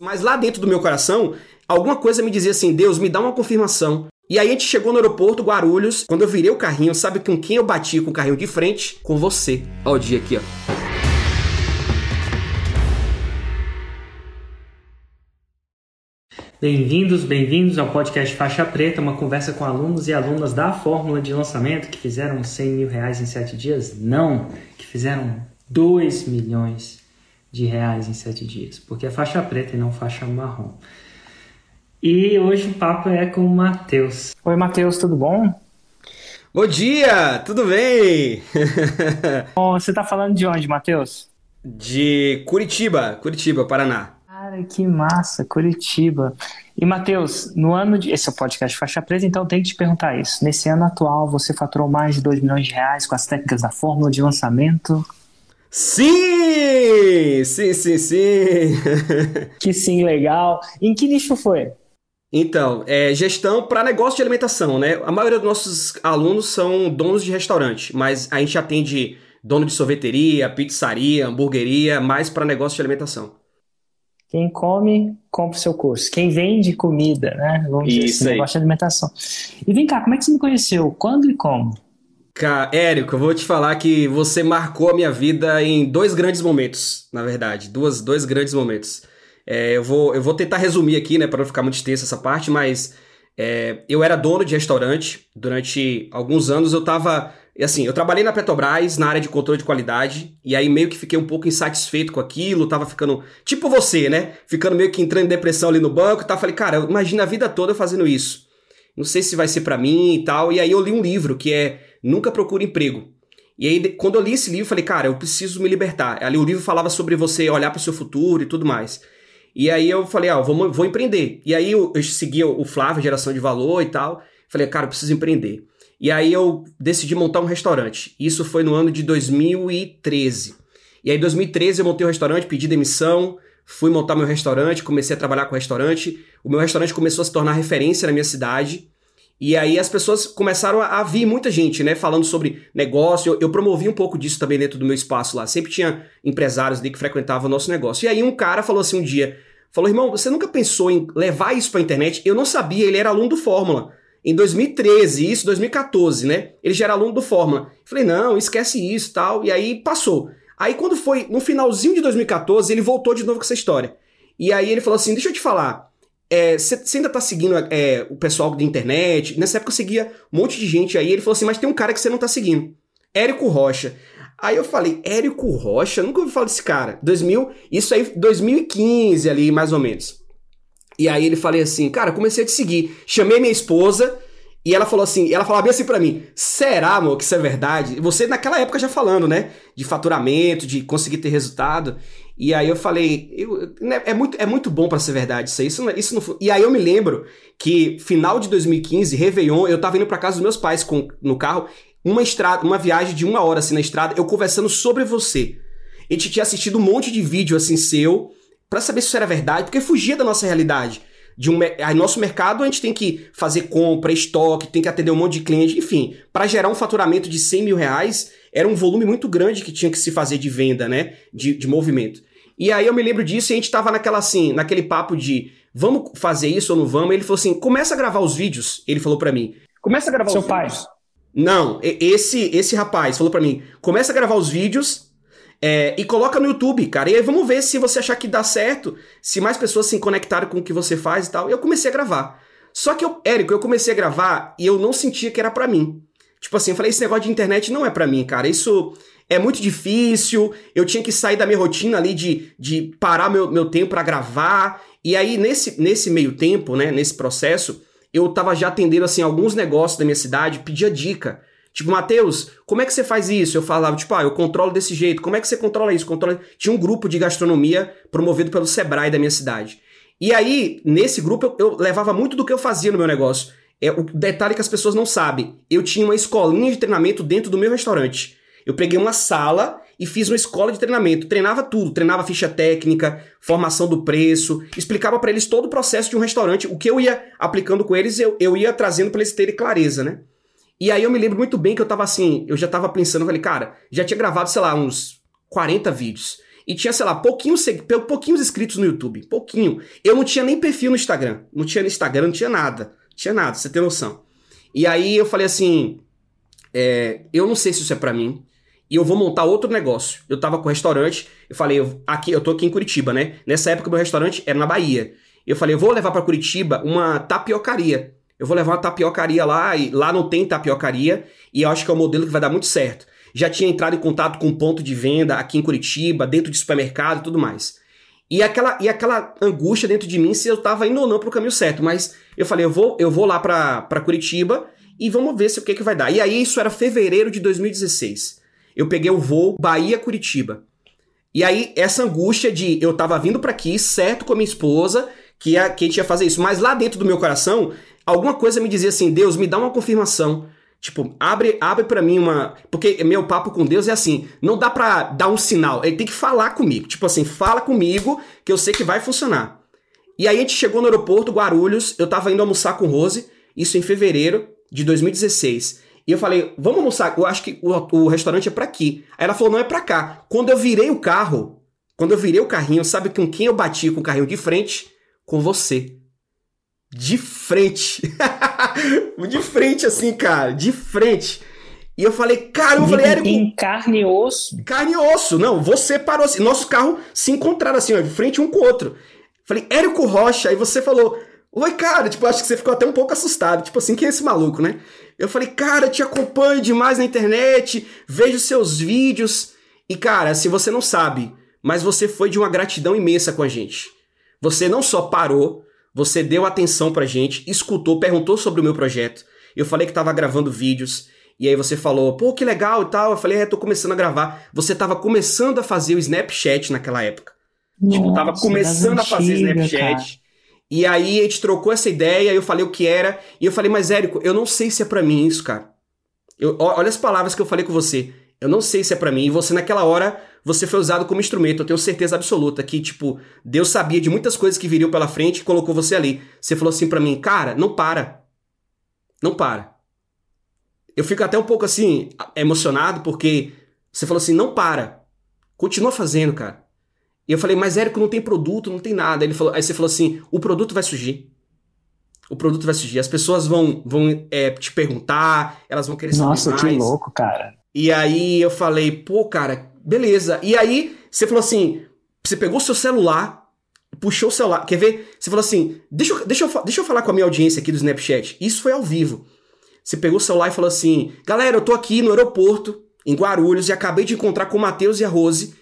Mas lá dentro do meu coração, alguma coisa me dizia assim: Deus, me dá uma confirmação. E aí a gente chegou no aeroporto Guarulhos. Quando eu virei o carrinho, sabe com quem eu bati com o carrinho de frente? Com você. Olha o dia aqui, ó. Bem-vindos, bem-vindos ao podcast Faixa Preta, uma conversa com alunos e alunas da fórmula de lançamento que fizeram 100 mil reais em 7 dias? Não, que fizeram 2 milhões de reais em 7 dias, porque é faixa preta e não faixa marrom. E hoje o papo é com o Matheus. Oi, Matheus, tudo bom? Bom dia, tudo bem? Bom, você tá falando de onde, Matheus? De Curitiba, Curitiba, Paraná. Cara, que massa, Curitiba. E, Matheus, no ano de. Esse é o podcast Faixa Preta, então tem que te perguntar isso. Nesse ano atual, você faturou mais de 2 milhões de reais com as técnicas da fórmula de lançamento? Sim! Sim, sim, sim! que sim, legal. Em que nicho foi? Então, é gestão para negócio de alimentação, né? A maioria dos nossos alunos são donos de restaurante, mas a gente atende dono de sorveteria, pizzaria, hamburgueria, mais para negócio de alimentação. Quem come, compra o seu curso. Quem vende comida, né? Vamos Isso dizer assim, aí. negócio de alimentação. E vem cá, como é que você me conheceu? Quando e como? Cara, Érico, eu vou te falar que você marcou a minha vida em dois grandes momentos, na verdade. Duas, dois grandes momentos. É, eu, vou, eu vou tentar resumir aqui, né, para não ficar muito extensa essa parte, mas é, eu era dono de restaurante. Durante alguns anos eu tava. Assim, eu trabalhei na Petrobras na área de controle de qualidade, e aí meio que fiquei um pouco insatisfeito com aquilo, tava ficando. Tipo você, né? Ficando meio que entrando em depressão ali no banco e tal. Falei, cara, imagina a vida toda fazendo isso. Não sei se vai ser para mim e tal. E aí eu li um livro que é Nunca Procure Emprego. E aí, quando eu li esse livro, falei, cara, eu preciso me libertar. Ali o livro falava sobre você olhar para o seu futuro e tudo mais. E aí eu falei, ah, vou, vou empreender. E aí eu, eu segui o Flávio, Geração de Valor e tal. Falei, cara, eu preciso empreender. E aí eu decidi montar um restaurante. Isso foi no ano de 2013. E aí em 2013 eu montei um restaurante, pedi demissão, fui montar meu restaurante, comecei a trabalhar com restaurante. O meu restaurante começou a se tornar referência na minha cidade. E aí as pessoas começaram a, a vir muita gente, né, falando sobre negócio. Eu, eu, promovi um pouco disso também dentro do meu espaço lá. Sempre tinha empresários ali que frequentavam o nosso negócio. E aí um cara falou assim um dia, falou, irmão, você nunca pensou em levar isso pra internet? Eu não sabia, ele era aluno do Fórmula. Em 2013, isso, 2014, né? Ele já era aluno do Fórmula. Falei, não, esquece isso tal. E aí passou. Aí quando foi no finalzinho de 2014, ele voltou de novo com essa história. E aí ele falou assim, deixa eu te falar, você é, ainda tá seguindo é, o pessoal da internet? Nessa época eu seguia um monte de gente aí. Ele falou assim: Mas tem um cara que você não tá seguindo. Érico Rocha. Aí eu falei: Érico Rocha? Nunca ouvi falar desse cara. 2000, isso aí, 2015 ali, mais ou menos. E aí ele falei assim: Cara, comecei a te seguir. Chamei minha esposa. E ela falou assim, ela falava bem assim para mim: será, amor, que isso é verdade? Você naquela época já falando, né? De faturamento, de conseguir ter resultado. E aí eu falei, eu, né, é, muito, é muito bom para ser verdade isso aí. Isso não, isso não, e aí eu me lembro que final de 2015, Réveillon, eu tava indo pra casa dos meus pais com, no carro, uma estrada, uma viagem de uma hora assim na estrada, eu conversando sobre você. A gente tinha assistido um monte de vídeo assim seu, para saber se isso era verdade, porque fugia da nossa realidade. De um, aí nosso mercado a gente tem que fazer compra, estoque, tem que atender um monte de cliente, enfim, para gerar um faturamento de 100 mil reais, era um volume muito grande que tinha que se fazer de venda, né? De, de movimento. E aí eu me lembro disso e a gente tava naquela assim, naquele papo de vamos fazer isso ou não vamos? Ele falou assim: começa a gravar os vídeos. Ele falou para mim: começa a gravar Seu os pai. vídeos. Não, esse esse rapaz falou para mim: começa a gravar os vídeos é, e coloca no YouTube, cara. E aí vamos ver se você achar que dá certo, se mais pessoas se conectaram com o que você faz e tal. E eu comecei a gravar. Só que eu, Érico, eu comecei a gravar e eu não sentia que era para mim. Tipo assim, eu falei, esse negócio de internet não é para mim, cara. Isso é muito difícil, eu tinha que sair da minha rotina ali de, de parar meu, meu tempo para gravar. E aí, nesse, nesse meio tempo, né, nesse processo, eu tava já atendendo, assim, alguns negócios da minha cidade, pedia dica. Tipo, Matheus, como é que você faz isso? Eu falava, tipo, ah, eu controlo desse jeito. Como é que você controla isso? Controla... Tinha um grupo de gastronomia promovido pelo Sebrae da minha cidade. E aí, nesse grupo, eu, eu levava muito do que eu fazia no meu negócio. É, o detalhe que as pessoas não sabem. Eu tinha uma escolinha de treinamento dentro do meu restaurante. Eu peguei uma sala e fiz uma escola de treinamento. Treinava tudo, treinava ficha técnica, formação do preço, explicava para eles todo o processo de um restaurante. O que eu ia aplicando com eles, eu, eu ia trazendo para eles terem clareza, né? E aí eu me lembro muito bem que eu tava assim, eu já tava pensando, falei, cara, já tinha gravado, sei lá, uns 40 vídeos. e tinha, sei lá, pouquinhos, pouquinhos inscritos no YouTube. Pouquinho. Eu não tinha nem perfil no Instagram. Não tinha no Instagram, não tinha nada. Não tinha nada, você tem noção. E aí eu falei assim: é, eu não sei se isso é para mim. E eu vou montar outro negócio. Eu tava com o restaurante, eu falei, aqui, eu tô aqui em Curitiba, né? Nessa época meu restaurante era na Bahia. Eu falei, eu vou levar para Curitiba uma tapiocaria. Eu vou levar uma tapiocaria lá, e lá não tem tapiocaria, e eu acho que é um modelo que vai dar muito certo. Já tinha entrado em contato com um ponto de venda aqui em Curitiba, dentro de supermercado e tudo mais. E aquela, e aquela angústia dentro de mim se eu tava indo ou não pro caminho certo. Mas eu falei, eu vou, eu vou lá pra Curitiba e vamos ver se o que, que vai dar. E aí isso era fevereiro de 2016. Eu peguei o voo Bahia-Curitiba. E aí essa angústia de eu tava vindo para aqui, certo com a minha esposa, que, ia, que a gente ia fazer isso. Mas lá dentro do meu coração, alguma coisa me dizia assim, Deus, me dá uma confirmação. Tipo, abre, abre para mim uma. Porque meu papo com Deus é assim: não dá pra dar um sinal, ele tem que falar comigo. Tipo assim, fala comigo que eu sei que vai funcionar. E aí a gente chegou no aeroporto, Guarulhos, eu tava indo almoçar com Rose, isso em fevereiro de 2016. E eu falei, vamos almoçar, eu acho que o, o restaurante é para aqui. Aí ela falou, não é para cá. Quando eu virei o carro, quando eu virei o carrinho, sabe com quem eu bati com o carrinho de frente? Com você. De frente. de frente, assim, cara. De frente. E eu falei, cara, eu falei, Érico. Em carne e osso. Carne e osso. Não, você parou assim. Nosso carro se encontraram assim, ó, de frente um com o outro. Falei, Érico Rocha. Aí você falou, oi, cara. Tipo, acho que você ficou até um pouco assustado. Tipo assim, quem é esse maluco, né? Eu falei, cara, te acompanho demais na internet, vejo seus vídeos. E, cara, se você não sabe, mas você foi de uma gratidão imensa com a gente. Você não só parou, você deu atenção pra gente, escutou, perguntou sobre o meu projeto. Eu falei que tava gravando vídeos. E aí você falou, pô, que legal e tal. Eu falei, é, tô começando a gravar. Você tava começando a fazer o Snapchat naquela época. Nossa, tipo, tava começando a fazer Snapchat. Cara. E aí a gente trocou essa ideia, eu falei o que era. E eu falei, mas Érico, eu não sei se é para mim isso, cara. Eu, olha as palavras que eu falei com você. Eu não sei se é para mim. E você, naquela hora, você foi usado como instrumento. Eu tenho certeza absoluta que, tipo, Deus sabia de muitas coisas que viriam pela frente e colocou você ali. Você falou assim para mim, cara, não para. Não para. Eu fico até um pouco assim, emocionado, porque você falou assim, não para. Continua fazendo, cara. E eu falei, mas Érico, não tem produto, não tem nada. Ele falou, aí você falou assim, o produto vai surgir. O produto vai surgir. As pessoas vão, vão é, te perguntar, elas vão querer saber Nossa, mais. Nossa, que louco, cara. E aí eu falei, pô, cara, beleza. E aí você falou assim, você pegou seu celular, puxou o celular, quer ver? Você falou assim, deixa eu, deixa, eu, deixa eu falar com a minha audiência aqui do Snapchat. Isso foi ao vivo. Você pegou o celular e falou assim, galera, eu tô aqui no aeroporto, em Guarulhos, e acabei de encontrar com o Matheus e a Rose,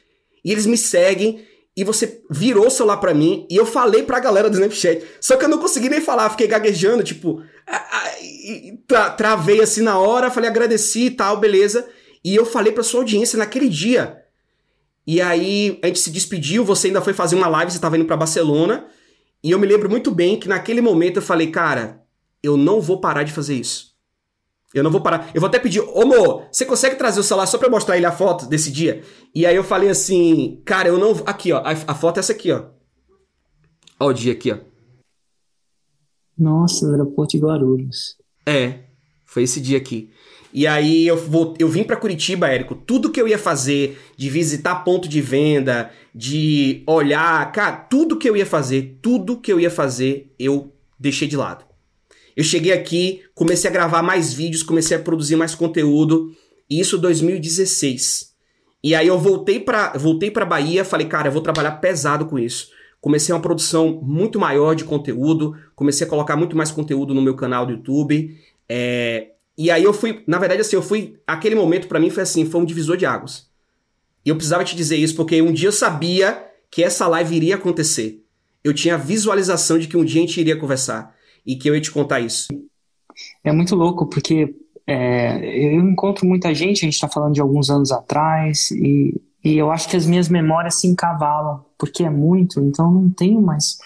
e eles me seguem, e você virou o celular para mim, e eu falei pra galera do Snapchat. Só que eu não consegui nem falar, fiquei gaguejando, tipo, tra travei assim na hora, falei, agradeci e tal, beleza. E eu falei pra sua audiência naquele dia. E aí a gente se despediu, você ainda foi fazer uma live, você tava indo para Barcelona. E eu me lembro muito bem que naquele momento eu falei, cara, eu não vou parar de fazer isso. Eu não vou parar. Eu vou até pedir, ô Mo, você consegue trazer o celular só pra eu mostrar ele a foto desse dia? E aí eu falei assim, cara, eu não. Aqui, ó. A, a foto é essa aqui, ó. Ó o dia aqui, ó. Nossa, aeroporto de Guarulhos. É, foi esse dia aqui. E aí eu, vou, eu vim para Curitiba, Érico. Tudo que eu ia fazer, de visitar ponto de venda, de olhar, cara, tudo que eu ia fazer, tudo que eu ia fazer, eu deixei de lado. Eu cheguei aqui, comecei a gravar mais vídeos, comecei a produzir mais conteúdo. Isso 2016. E aí eu voltei para voltei para Bahia, falei, cara, eu vou trabalhar pesado com isso. Comecei uma produção muito maior de conteúdo, comecei a colocar muito mais conteúdo no meu canal do YouTube. É, e aí eu fui, na verdade, assim, eu fui. Aquele momento para mim foi assim, foi um divisor de águas. E eu precisava te dizer isso porque um dia eu sabia que essa live iria acontecer. Eu tinha visualização de que um dia a gente iria conversar e que eu ia te contar isso. É muito louco porque é, eu encontro muita gente, a gente está falando de alguns anos atrás, e, e eu acho que as minhas memórias se encavalam, porque é muito, então não tenho mais.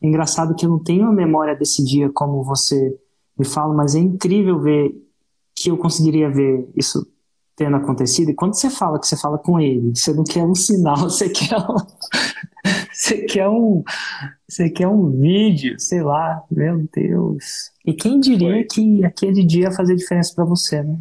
É engraçado que eu não tenho a memória desse dia como você me fala, mas é incrível ver que eu conseguiria ver isso tendo acontecido. E quando você fala que você fala com ele, você não quer um sinal, você quer um, você quer um, você quer um vídeo, sei lá, meu Deus. E quem diria Foi. que aquele dia ia fazer diferença para você, né?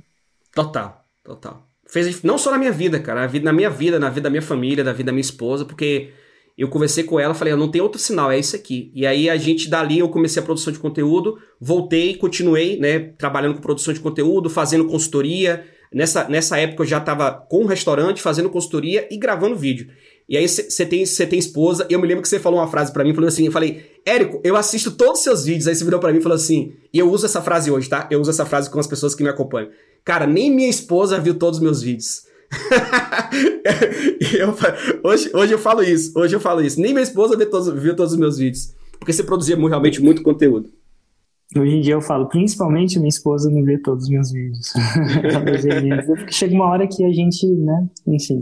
Total, total. Fez não só na minha vida, cara, na, vida, na minha vida, na vida da minha família, na vida da minha esposa, porque eu conversei com ela, falei, não tem outro sinal, é isso aqui. E aí a gente dali eu comecei a produção de conteúdo, voltei, continuei, né, trabalhando com produção de conteúdo, fazendo consultoria. Nessa, nessa época eu já estava com um restaurante, fazendo consultoria e gravando vídeo. E aí você tem, tem esposa, eu me lembro que você falou uma frase para mim, falou assim, eu falei, Érico, eu assisto todos os seus vídeos, aí você virou para mim e falou assim, e eu uso essa frase hoje, tá? Eu uso essa frase com as pessoas que me acompanham. Cara, nem minha esposa viu todos os meus vídeos. eu, hoje, hoje eu falo isso, hoje eu falo isso. Nem minha esposa viu todos, viu todos os meus vídeos. Porque você produzia realmente muito conteúdo. Hoje em dia eu falo, principalmente minha esposa não vê todos os meus vídeos. porque chega uma hora que a gente, né, enfim.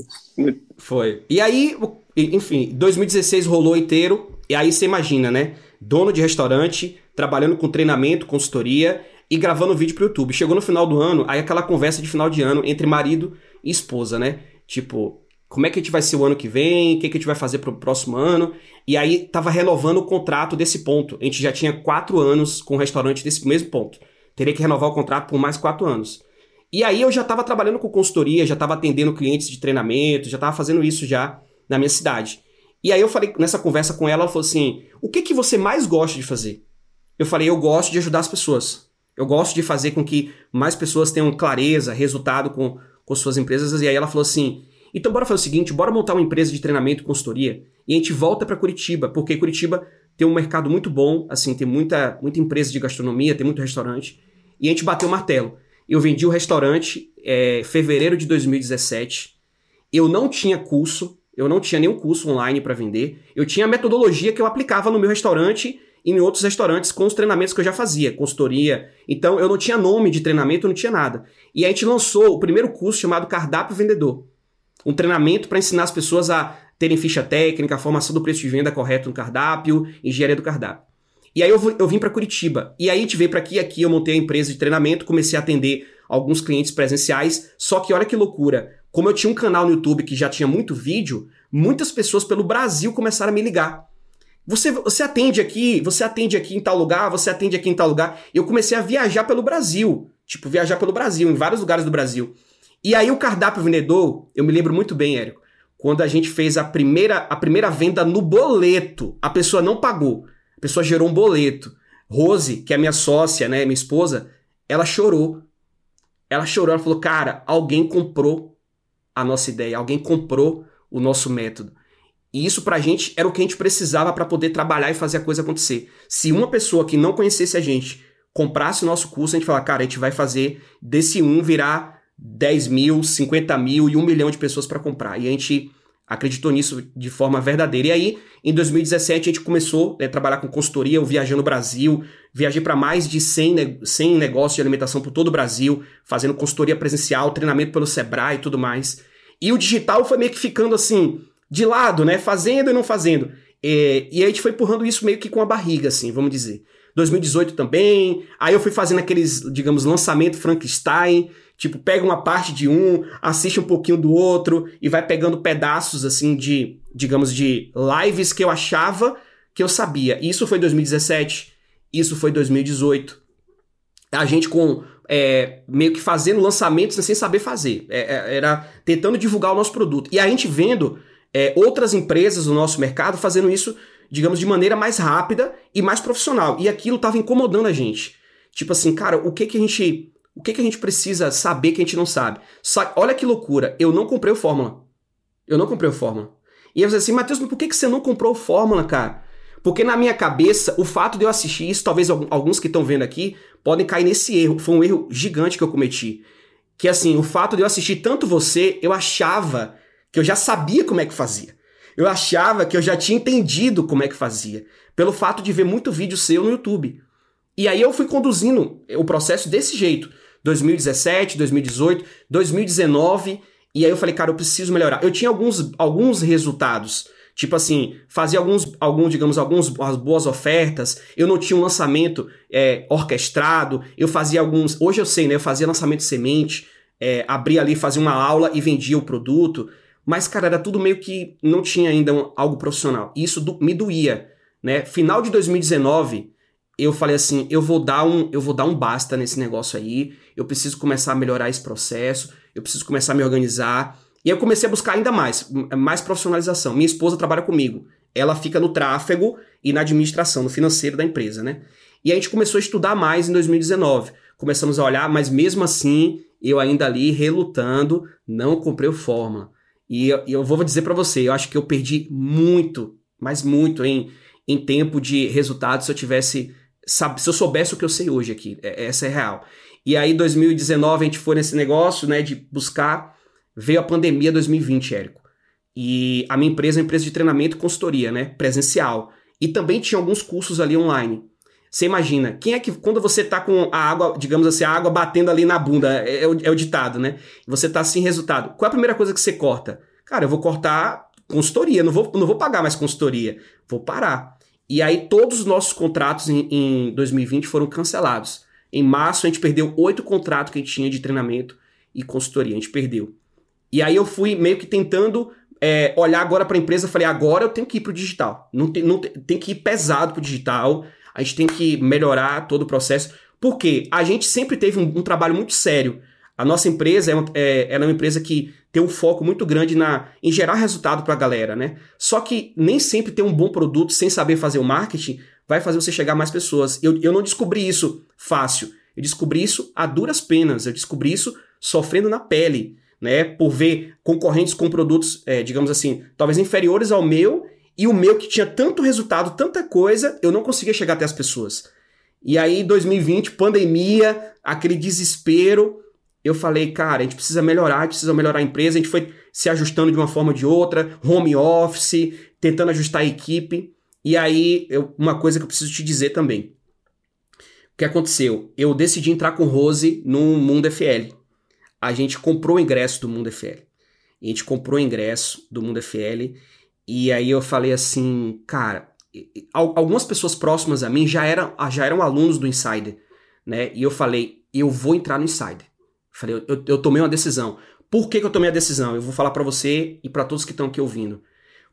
Foi. E aí, enfim, 2016 rolou inteiro, e aí você imagina, né? Dono de restaurante, trabalhando com treinamento, consultoria e gravando vídeo pro YouTube. Chegou no final do ano, aí aquela conversa de final de ano entre marido esposa, né? Tipo, como é que a gente vai ser o ano que vem, o que, que a gente vai fazer pro próximo ano. E aí tava renovando o contrato desse ponto. A gente já tinha quatro anos com o restaurante desse mesmo ponto. Teria que renovar o contrato por mais quatro anos. E aí eu já estava trabalhando com consultoria, já estava atendendo clientes de treinamento, já estava fazendo isso já na minha cidade. E aí eu falei nessa conversa com ela, ela falou assim: "O que que você mais gosta de fazer?" Eu falei: "Eu gosto de ajudar as pessoas. Eu gosto de fazer com que mais pessoas tenham clareza, resultado com com suas empresas". E aí ela falou assim: "Então bora fazer o seguinte, bora montar uma empresa de treinamento e consultoria e a gente volta para Curitiba, porque Curitiba tem um mercado muito bom, assim, tem muita muita empresa de gastronomia, tem muito restaurante, e a gente bateu o martelo. Eu vendi o restaurante é, fevereiro de 2017. Eu não tinha curso, eu não tinha nenhum curso online para vender. Eu tinha a metodologia que eu aplicava no meu restaurante em outros restaurantes com os treinamentos que eu já fazia, consultoria. Então eu não tinha nome de treinamento, não tinha nada. E a gente lançou o primeiro curso chamado Cardápio Vendedor. Um treinamento para ensinar as pessoas a terem ficha técnica, a formação do preço de venda correto no cardápio, engenharia do cardápio. E aí eu, eu vim para Curitiba. E aí a gente veio para aqui, aqui eu montei a empresa de treinamento, comecei a atender alguns clientes presenciais. Só que olha que loucura. Como eu tinha um canal no YouTube que já tinha muito vídeo, muitas pessoas pelo Brasil começaram a me ligar. Você, você atende aqui, você atende aqui em tal lugar, você atende aqui em tal lugar. Eu comecei a viajar pelo Brasil. Tipo, viajar pelo Brasil, em vários lugares do Brasil. E aí o cardápio vendedor, eu me lembro muito bem, Érico, quando a gente fez a primeira, a primeira venda no boleto. A pessoa não pagou. A pessoa gerou um boleto. Rose, que é minha sócia, né, minha esposa, ela chorou. Ela chorou, ela falou: "Cara, alguém comprou a nossa ideia, alguém comprou o nosso método". E isso pra gente era o que a gente precisava para poder trabalhar e fazer a coisa acontecer. Se uma pessoa que não conhecesse a gente comprasse o nosso curso, a gente falava, cara, a gente vai fazer desse um virar 10 mil, 50 mil e um milhão de pessoas para comprar. E a gente acreditou nisso de forma verdadeira. E aí, em 2017, a gente começou né, a trabalhar com consultoria, eu viajando no Brasil, viajei para mais de 100, ne 100 negócios de alimentação por todo o Brasil, fazendo consultoria presencial, treinamento pelo Sebrae e tudo mais. E o digital foi meio que ficando assim, de lado, né, fazendo e não fazendo. E, e a gente foi empurrando isso meio que com a barriga, assim, vamos dizer. 2018 também, aí eu fui fazendo aqueles, digamos, lançamento Frankenstein, Tipo, pega uma parte de um, assiste um pouquinho do outro e vai pegando pedaços, assim, de, digamos, de lives que eu achava que eu sabia. Isso foi 2017, isso foi 2018. A gente com é, meio que fazendo lançamentos sem saber fazer. É, é, era tentando divulgar o nosso produto. E a gente vendo é, outras empresas do nosso mercado fazendo isso, digamos, de maneira mais rápida e mais profissional. E aquilo estava incomodando a gente. Tipo assim, cara, o que que a gente o que, que a gente precisa saber que a gente não sabe? Só, olha que loucura, eu não comprei o Fórmula. Eu não comprei o Fórmula. E eu falei assim, Matheus, mas por que, que você não comprou o Fórmula, cara? Porque na minha cabeça, o fato de eu assistir isso, talvez alguns que estão vendo aqui, podem cair nesse erro. Foi um erro gigante que eu cometi. Que assim, o fato de eu assistir tanto você, eu achava que eu já sabia como é que fazia. Eu achava que eu já tinha entendido como é que fazia. Pelo fato de ver muito vídeo seu no YouTube. E aí eu fui conduzindo o processo desse jeito. 2017, 2018, 2019. E aí eu falei, cara, eu preciso melhorar. Eu tinha alguns, alguns resultados. Tipo assim, fazia alguns, alguns, digamos, algumas boas ofertas. Eu não tinha um lançamento é, orquestrado. Eu fazia alguns. Hoje eu sei, né? Eu fazia lançamento semente, é, abria ali, fazia uma aula e vendia o produto. Mas, cara, era tudo meio que não tinha ainda um, algo profissional. E isso do, me doía, né? Final de 2019, eu falei assim, eu vou dar um, eu vou dar um basta nesse negócio aí, eu preciso começar a melhorar esse processo, eu preciso começar a me organizar. E eu comecei a buscar ainda mais, mais profissionalização. Minha esposa trabalha comigo. Ela fica no tráfego e na administração, no financeiro da empresa, né? E a gente começou a estudar mais em 2019. Começamos a olhar, mas mesmo assim, eu ainda ali relutando, não comprei o Fórmula. E eu, eu vou dizer para você, eu acho que eu perdi muito, mas muito em, em tempo de resultado se eu tivesse se eu soubesse o que eu sei hoje aqui, é, essa é real. E aí, 2019, a gente foi nesse negócio, né, de buscar. Veio a pandemia 2020, Érico. E a minha empresa é uma empresa de treinamento e consultoria, né, presencial. E também tinha alguns cursos ali online. Você imagina, quem é que, quando você tá com a água, digamos assim, a água batendo ali na bunda, é, é, o, é o ditado, né? Você tá sem resultado. Qual é a primeira coisa que você corta? Cara, eu vou cortar consultoria, não vou, não vou pagar mais consultoria, vou parar. E aí todos os nossos contratos em, em 2020 foram cancelados. Em março a gente perdeu oito contratos que a gente tinha de treinamento e consultoria, a gente perdeu. E aí eu fui meio que tentando é, olhar agora para a empresa, falei, agora eu tenho que ir para o digital. Não tem, não tem, tem que ir pesado para o digital, a gente tem que melhorar todo o processo, porque a gente sempre teve um, um trabalho muito sério. A nossa empresa é uma, é, é uma empresa que tem um foco muito grande na, em gerar resultado para a galera, né? Só que nem sempre ter um bom produto sem saber fazer o marketing vai fazer você chegar a mais pessoas. Eu, eu não descobri isso fácil. Eu descobri isso a duras penas. Eu descobri isso sofrendo na pele, né? Por ver concorrentes com produtos, é, digamos assim, talvez inferiores ao meu e o meu que tinha tanto resultado, tanta coisa, eu não conseguia chegar até as pessoas. E aí, 2020, pandemia, aquele desespero eu falei, cara, a gente precisa melhorar, a gente precisa melhorar a empresa, a gente foi se ajustando de uma forma ou de outra, home office, tentando ajustar a equipe. E aí, eu, uma coisa que eu preciso te dizer também. O que aconteceu? Eu decidi entrar com Rose no Mundo FL. A gente comprou o ingresso do Mundo FL. A gente comprou o ingresso do Mundo FL. E aí eu falei assim, cara, algumas pessoas próximas a mim já eram, já eram alunos do Insider, né? E eu falei, eu vou entrar no Insider. Falei, eu, eu tomei uma decisão. Por que, que eu tomei a decisão? Eu vou falar para você e para todos que estão aqui ouvindo.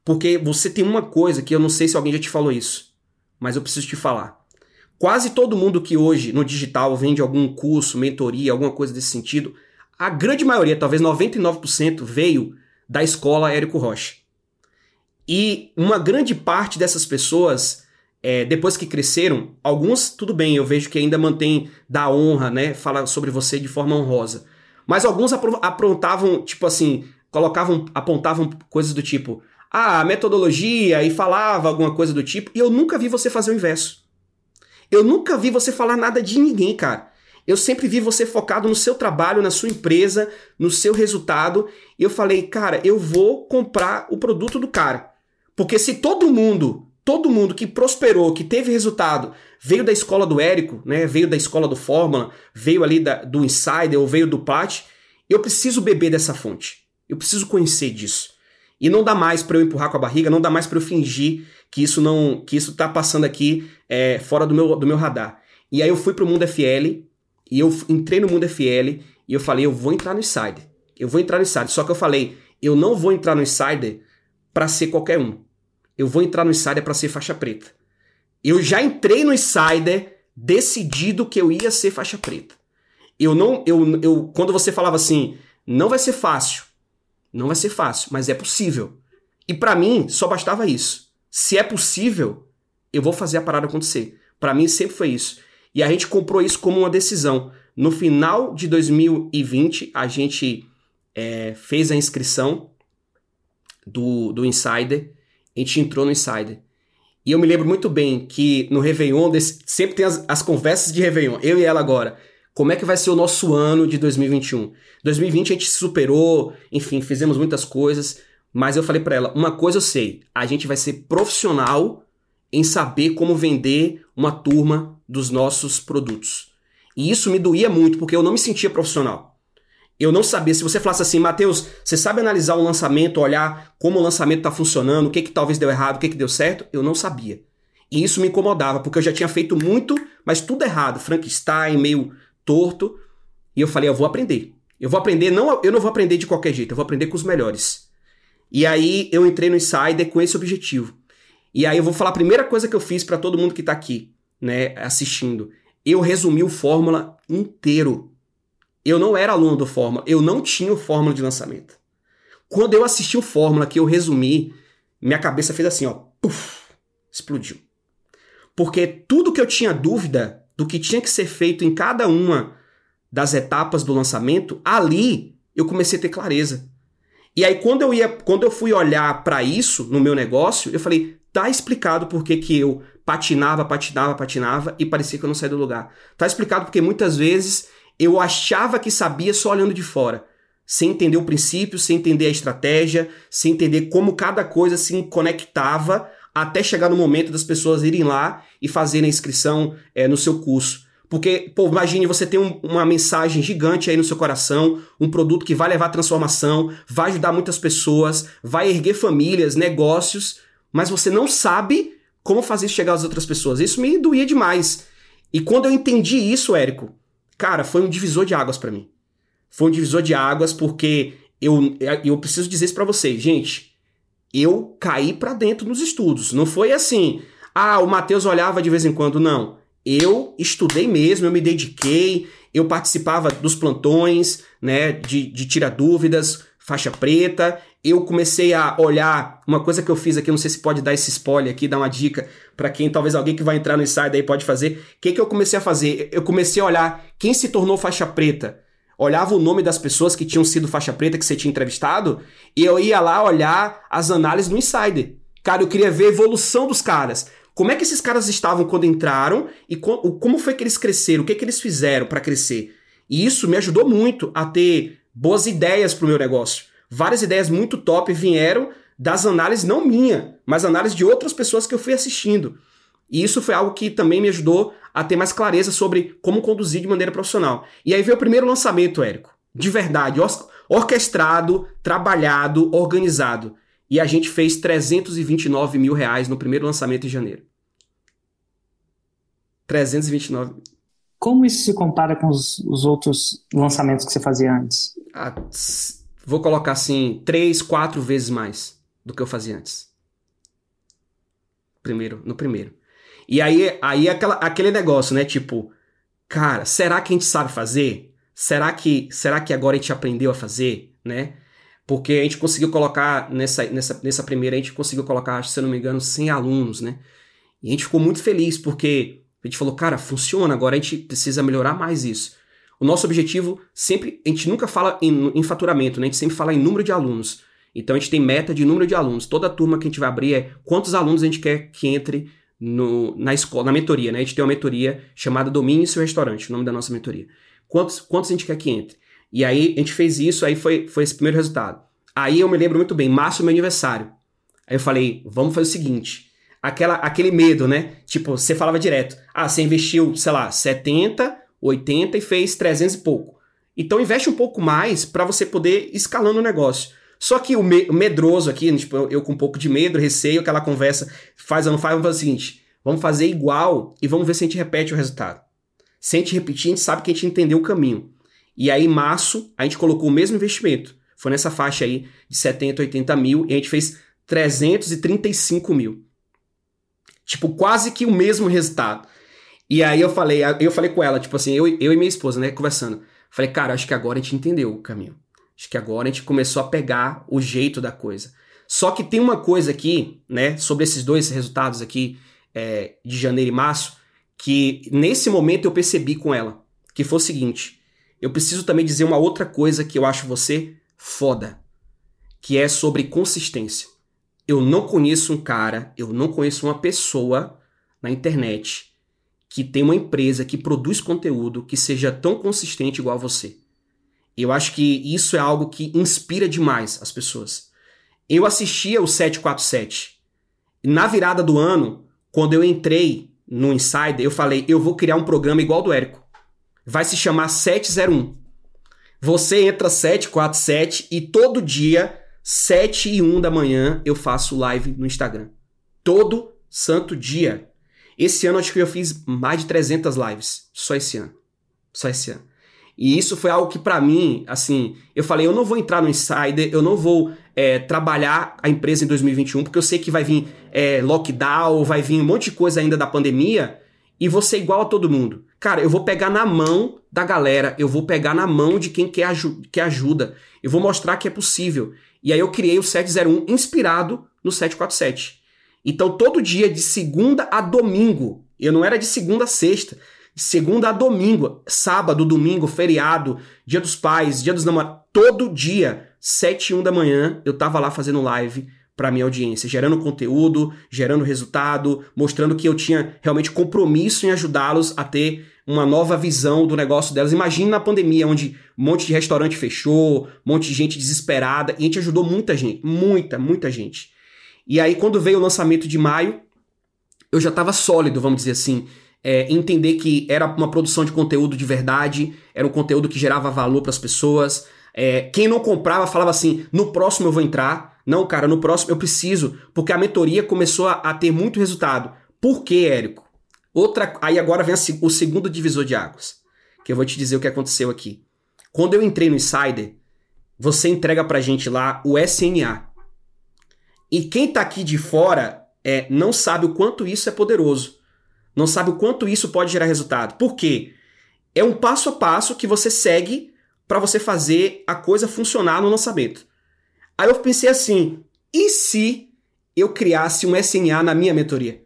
Porque você tem uma coisa que eu não sei se alguém já te falou isso, mas eu preciso te falar. Quase todo mundo que hoje no digital vende algum curso, mentoria, alguma coisa desse sentido, a grande maioria, talvez 99%, veio da escola Érico Rocha. E uma grande parte dessas pessoas é, depois que cresceram, alguns, tudo bem, eu vejo que ainda mantém da honra, né? Fala sobre você de forma honrosa. Mas alguns aprontavam, tipo assim, colocavam, apontavam coisas do tipo, ah, metodologia, e falava alguma coisa do tipo, e eu nunca vi você fazer o inverso. Eu nunca vi você falar nada de ninguém, cara. Eu sempre vi você focado no seu trabalho, na sua empresa, no seu resultado, e eu falei, cara, eu vou comprar o produto do cara. Porque se todo mundo todo mundo que prosperou, que teve resultado, veio da escola do Érico, né? Veio da escola do Fórmula, veio ali da, do Insider ou veio do Plat. Eu preciso beber dessa fonte. Eu preciso conhecer disso. E não dá mais para eu empurrar com a barriga, não dá mais para eu fingir que isso não, que isso tá passando aqui é, fora do meu, do meu radar. E aí eu fui pro Mundo FL e eu entrei no Mundo FL e eu falei, eu vou entrar no Insider. Eu vou entrar no Insider. Só que eu falei, eu não vou entrar no Insider para ser qualquer um eu vou entrar no Insider para ser faixa preta. Eu já entrei no Insider decidido que eu ia ser faixa preta. Eu não, eu, eu, quando você falava assim, não vai ser fácil, não vai ser fácil, mas é possível. E para mim só bastava isso. Se é possível, eu vou fazer a parada acontecer. Para mim sempre foi isso. E a gente comprou isso como uma decisão. No final de 2020, a gente é, fez a inscrição do, do Insider a gente entrou no Insider. E eu me lembro muito bem que no Réveillon, desse, sempre tem as, as conversas de Réveillon, eu e ela agora. Como é que vai ser o nosso ano de 2021? 2020 a gente superou, enfim, fizemos muitas coisas, mas eu falei para ela, uma coisa eu sei, a gente vai ser profissional em saber como vender uma turma dos nossos produtos. E isso me doía muito, porque eu não me sentia profissional eu não sabia. Se você falasse assim, Matheus, você sabe analisar um lançamento, olhar como o lançamento está funcionando, o que, que talvez deu errado, o que, que deu certo? Eu não sabia. E isso me incomodava, porque eu já tinha feito muito, mas tudo errado, Frankenstein, meio torto. E eu falei, eu vou aprender. Eu vou aprender, não, eu não vou aprender de qualquer jeito, eu vou aprender com os melhores. E aí eu entrei no Insider com esse objetivo. E aí eu vou falar a primeira coisa que eu fiz para todo mundo que está aqui. né, assistindo. Eu resumi o Fórmula inteiro. Eu não era aluno do Fórmula, eu não tinha o Fórmula de lançamento. Quando eu assisti o Fórmula que eu resumi, minha cabeça fez assim, ó, puff, explodiu. Porque tudo que eu tinha dúvida do que tinha que ser feito em cada uma das etapas do lançamento, ali eu comecei a ter clareza. E aí quando eu ia, quando eu fui olhar para isso no meu negócio, eu falei, tá explicado por que, que eu patinava, patinava, patinava e parecia que eu não saía do lugar. Tá explicado porque muitas vezes eu achava que sabia só olhando de fora, sem entender o princípio, sem entender a estratégia, sem entender como cada coisa se conectava até chegar no momento das pessoas irem lá e fazerem a inscrição é, no seu curso. Porque, pô, imagine você ter um, uma mensagem gigante aí no seu coração, um produto que vai levar transformação, vai ajudar muitas pessoas, vai erguer famílias, negócios, mas você não sabe como fazer isso chegar às outras pessoas. Isso me doía demais. E quando eu entendi isso, Érico, cara, foi um divisor de águas para mim. Foi um divisor de águas porque eu, eu preciso dizer isso para vocês, gente. Eu caí para dentro nos estudos. Não foi assim, ah, o Matheus olhava de vez em quando, não. Eu estudei mesmo, eu me dediquei, eu participava dos plantões, né, de, de tirar dúvidas, faixa preta. Eu comecei a olhar uma coisa que eu fiz aqui, não sei se pode dar esse spoiler aqui, dar uma dica para quem, talvez alguém que vai entrar no Insider aí pode fazer. O que, que eu comecei a fazer? Eu comecei a olhar quem se tornou faixa preta. Olhava o nome das pessoas que tinham sido faixa preta que você tinha entrevistado e eu ia lá olhar as análises no Insider. Cara, eu queria ver a evolução dos caras. Como é que esses caras estavam quando entraram e como foi que eles cresceram, o que, que eles fizeram para crescer. E isso me ajudou muito a ter boas ideias para o meu negócio. Várias ideias muito top vieram das análises, não minha, mas análises de outras pessoas que eu fui assistindo. E isso foi algo que também me ajudou a ter mais clareza sobre como conduzir de maneira profissional. E aí veio o primeiro lançamento, Érico. De verdade, orquestrado, trabalhado, organizado. E a gente fez 329 mil reais no primeiro lançamento em janeiro. 329. Como isso se compara com os, os outros lançamentos que você fazia antes? Ah, vou colocar assim, três, quatro vezes mais do que eu fazia antes. Primeiro, no primeiro. E aí, aí aquela, aquele negócio, né? Tipo, cara, será que a gente sabe fazer? Será que, será que agora a gente aprendeu a fazer, né? Porque a gente conseguiu colocar, nessa, nessa, nessa primeira, a gente conseguiu colocar, se eu não me engano, 100 alunos, né? E a gente ficou muito feliz, porque a gente falou, cara, funciona, agora a gente precisa melhorar mais isso. O nosso objetivo sempre, a gente nunca fala em, em faturamento, né? A gente sempre fala em número de alunos. Então a gente tem meta de número de alunos. Toda turma que a gente vai abrir é quantos alunos a gente quer que entre no, na escola, na mentoria, né? A gente tem uma mentoria chamada Domínio Seu Restaurante, o nome da nossa mentoria. Quantos, quantos a gente quer que entre? E aí a gente fez isso, aí foi, foi esse primeiro resultado. Aí eu me lembro muito bem, março é meu aniversário. Aí eu falei, vamos fazer o seguinte. Aquela, aquele medo, né? Tipo, você falava direto. Ah, você investiu, sei lá, 70, 80 e fez 300 e pouco. Então investe um pouco mais para você poder escalando o negócio. Só que o, me medroso aqui, tipo, eu, eu, com um pouco de medo, receio, aquela conversa, faz ou não faz, vamos fazer o seguinte: vamos fazer igual e vamos ver se a gente repete o resultado. Se a gente repetir, a gente sabe que a gente entendeu o caminho. E aí, em março, a gente colocou o mesmo investimento. Foi nessa faixa aí de 70, 80 mil e a gente fez 335 mil. Tipo, quase que o mesmo resultado. E aí eu falei, eu falei com ela, tipo assim, eu, eu e minha esposa, né, conversando. Falei, cara, acho que agora a gente entendeu o caminho. Acho que agora a gente começou a pegar o jeito da coisa. Só que tem uma coisa aqui, né, sobre esses dois resultados aqui, é, de janeiro e março, que nesse momento eu percebi com ela, que foi o seguinte: eu preciso também dizer uma outra coisa que eu acho você foda, que é sobre consistência. Eu não conheço um cara, eu não conheço uma pessoa na internet que tem uma empresa que produz conteúdo que seja tão consistente igual a você. Eu acho que isso é algo que inspira demais as pessoas. Eu assistia o 747. Na virada do ano, quando eu entrei no Insider, eu falei, eu vou criar um programa igual do Érico. Vai se chamar 701. Você entra 747 e todo dia, 7 e 1 da manhã, eu faço live no Instagram. Todo santo dia. Esse ano acho que eu fiz mais de 300 lives. Só esse ano. Só esse ano. E isso foi algo que para mim, assim, eu falei, eu não vou entrar no Insider, eu não vou é, trabalhar a empresa em 2021, porque eu sei que vai vir é, lockdown, vai vir um monte de coisa ainda da pandemia, e vou ser igual a todo mundo. Cara, eu vou pegar na mão da galera, eu vou pegar na mão de quem quer, aju quer ajuda, eu vou mostrar que é possível. E aí eu criei o 701 inspirado no 747. Então todo dia, de segunda a domingo, eu não era de segunda a sexta, de segunda a domingo, sábado, domingo, feriado, dia dos pais, dia dos namorados, todo dia, 7 e 1 da manhã, eu tava lá fazendo live para minha audiência, gerando conteúdo, gerando resultado, mostrando que eu tinha realmente compromisso em ajudá-los a ter uma nova visão do negócio delas. Imagine na pandemia, onde um monte de restaurante fechou, um monte de gente desesperada, e a gente ajudou muita gente, muita, muita gente. E aí, quando veio o lançamento de maio, eu já estava sólido, vamos dizer assim, é, entender que era uma produção de conteúdo de verdade, era um conteúdo que gerava valor para as pessoas. É, quem não comprava falava assim: no próximo eu vou entrar. Não, cara, no próximo eu preciso, porque a mentoria começou a, a ter muito resultado. Por quê, Érico? Outra, aí agora vem a, o segundo divisor de águas, que eu vou te dizer o que aconteceu aqui. Quando eu entrei no Insider, você entrega pra gente lá o SNA. E quem tá aqui de fora é, não sabe o quanto isso é poderoso. Não sabe o quanto isso pode gerar resultado. Por quê? É um passo a passo que você segue para você fazer a coisa funcionar no lançamento. Aí eu pensei assim: e se eu criasse um SNA na minha mentoria?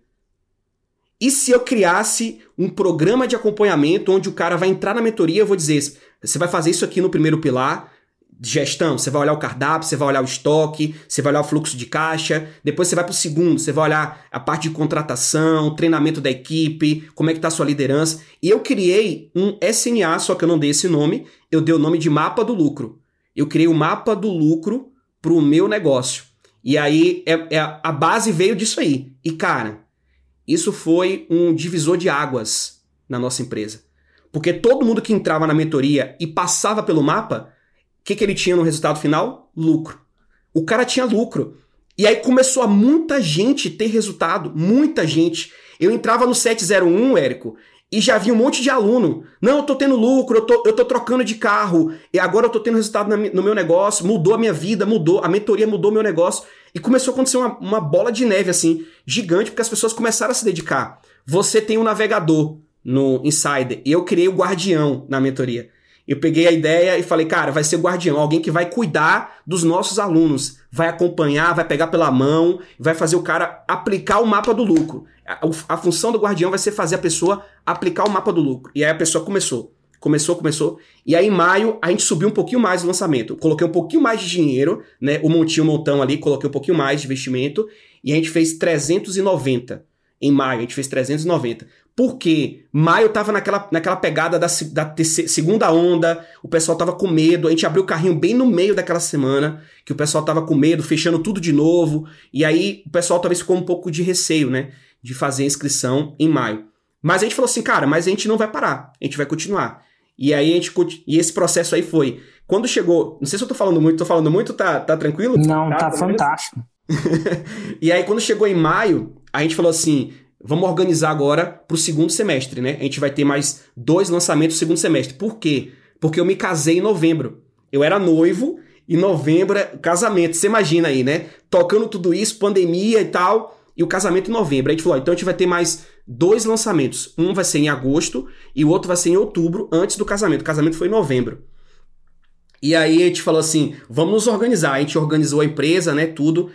E se eu criasse um programa de acompanhamento onde o cara vai entrar na mentoria, eu vou dizer, você vai fazer isso aqui no primeiro pilar, de gestão, você vai olhar o cardápio, você vai olhar o estoque, você vai olhar o fluxo de caixa, depois você vai para o segundo, você vai olhar a parte de contratação, treinamento da equipe, como é que está a sua liderança. E eu criei um SNA, só que eu não dei esse nome, eu dei o nome de mapa do lucro. Eu criei o mapa do lucro para o meu negócio. E aí é, é, a base veio disso aí. E cara, isso foi um divisor de águas na nossa empresa. Porque todo mundo que entrava na mentoria e passava pelo mapa, que, que ele tinha no resultado final? Lucro. O cara tinha lucro. E aí começou a muita gente ter resultado, muita gente. Eu entrava no 701, Érico, e já vi um monte de aluno. Não, eu tô tendo lucro, eu tô, eu tô trocando de carro, e agora eu tô tendo resultado na, no meu negócio, mudou a minha vida, mudou, a mentoria mudou meu negócio. E começou a acontecer uma, uma bola de neve, assim, gigante, porque as pessoas começaram a se dedicar. Você tem um navegador no Insider, e eu criei o Guardião na mentoria. Eu peguei a ideia e falei, cara, vai ser guardião, alguém que vai cuidar dos nossos alunos, vai acompanhar, vai pegar pela mão, vai fazer o cara aplicar o mapa do lucro. A, a, função do guardião vai ser fazer a pessoa aplicar o mapa do lucro. E aí a pessoa começou. Começou, começou. E aí, em maio, a gente subiu um pouquinho mais o lançamento. Coloquei um pouquinho mais de dinheiro, né? O montinho, o montão ali, coloquei um pouquinho mais de investimento. E a gente fez 390 em maio, a gente fez 390. Porque maio tava naquela, naquela pegada da, da terceira, segunda onda, o pessoal tava com medo, a gente abriu o carrinho bem no meio daquela semana, que o pessoal tava com medo, fechando tudo de novo, e aí o pessoal talvez ficou um pouco de receio, né, de fazer a inscrição em maio. Mas a gente falou assim, cara, mas a gente não vai parar, a gente vai continuar. E aí a gente e esse processo aí foi, quando chegou, não sei se eu tô falando muito, tô falando muito, tá, tá tranquilo? Não, tá, tá fantástico. e aí quando chegou em maio, a gente falou assim, vamos organizar agora para o segundo semestre, né? A gente vai ter mais dois lançamentos no segundo semestre. Por quê? Porque eu me casei em novembro. Eu era noivo e novembro é casamento. Você imagina aí, né? Tocando tudo isso, pandemia e tal, e o casamento em novembro. A gente falou, então a gente vai ter mais dois lançamentos. Um vai ser em agosto e o outro vai ser em outubro, antes do casamento. O casamento foi em novembro. E aí a gente falou assim, vamos nos organizar. A gente organizou a empresa, né, tudo.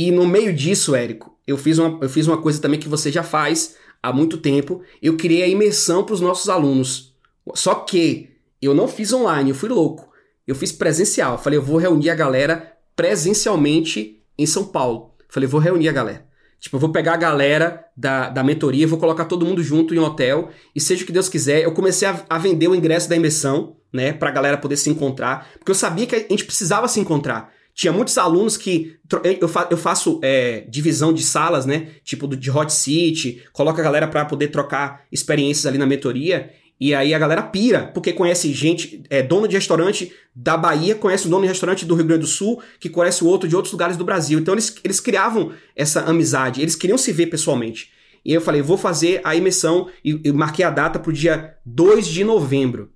E no meio disso, Érico, eu fiz uma, eu fiz uma coisa também que você já faz há muito tempo. Eu criei a imersão para os nossos alunos. Só que eu não fiz online, eu fui louco. Eu fiz presencial. falei, eu vou reunir a galera presencialmente em São Paulo. falei, vou reunir a galera. Tipo, eu vou pegar a galera da, da mentoria, vou colocar todo mundo junto em um hotel, e seja o que Deus quiser, eu comecei a, a vender o ingresso da imersão, né, pra galera poder se encontrar, porque eu sabia que a gente precisava se encontrar. Tinha muitos alunos que. Eu, fa, eu faço é, divisão de salas, né? Tipo de hot seat, coloca a galera para poder trocar experiências ali na mentoria. E aí a galera pira, porque conhece gente, é dono de restaurante da Bahia, conhece o dono de restaurante do Rio Grande do Sul, que conhece o outro de outros lugares do Brasil. Então eles, eles criavam essa amizade, eles queriam se ver pessoalmente. E eu falei, vou fazer a imersão e, e marquei a data pro dia 2 de novembro.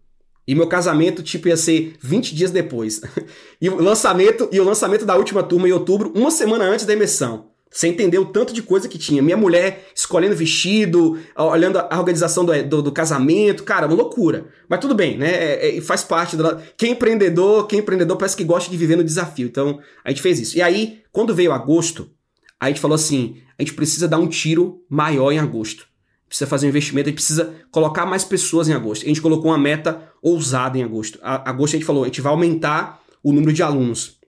E meu casamento, tipo, ia ser 20 dias depois. e o lançamento, e o lançamento da última turma em outubro, uma semana antes da imersão. Você entendeu o tanto de coisa que tinha. Minha mulher escolhendo vestido, olhando a organização do, do, do casamento, cara, uma loucura. Mas tudo bem, né? É, é, faz parte do. Quem é empreendedor, quem é empreendedor parece que gosta de viver no desafio. Então, a gente fez isso. E aí, quando veio agosto, a gente falou assim: a gente precisa dar um tiro maior em agosto. Precisa fazer um investimento, a gente precisa colocar mais pessoas em agosto. A gente colocou uma meta ousada em agosto. A, agosto a gente falou: a gente vai aumentar o número de alunos.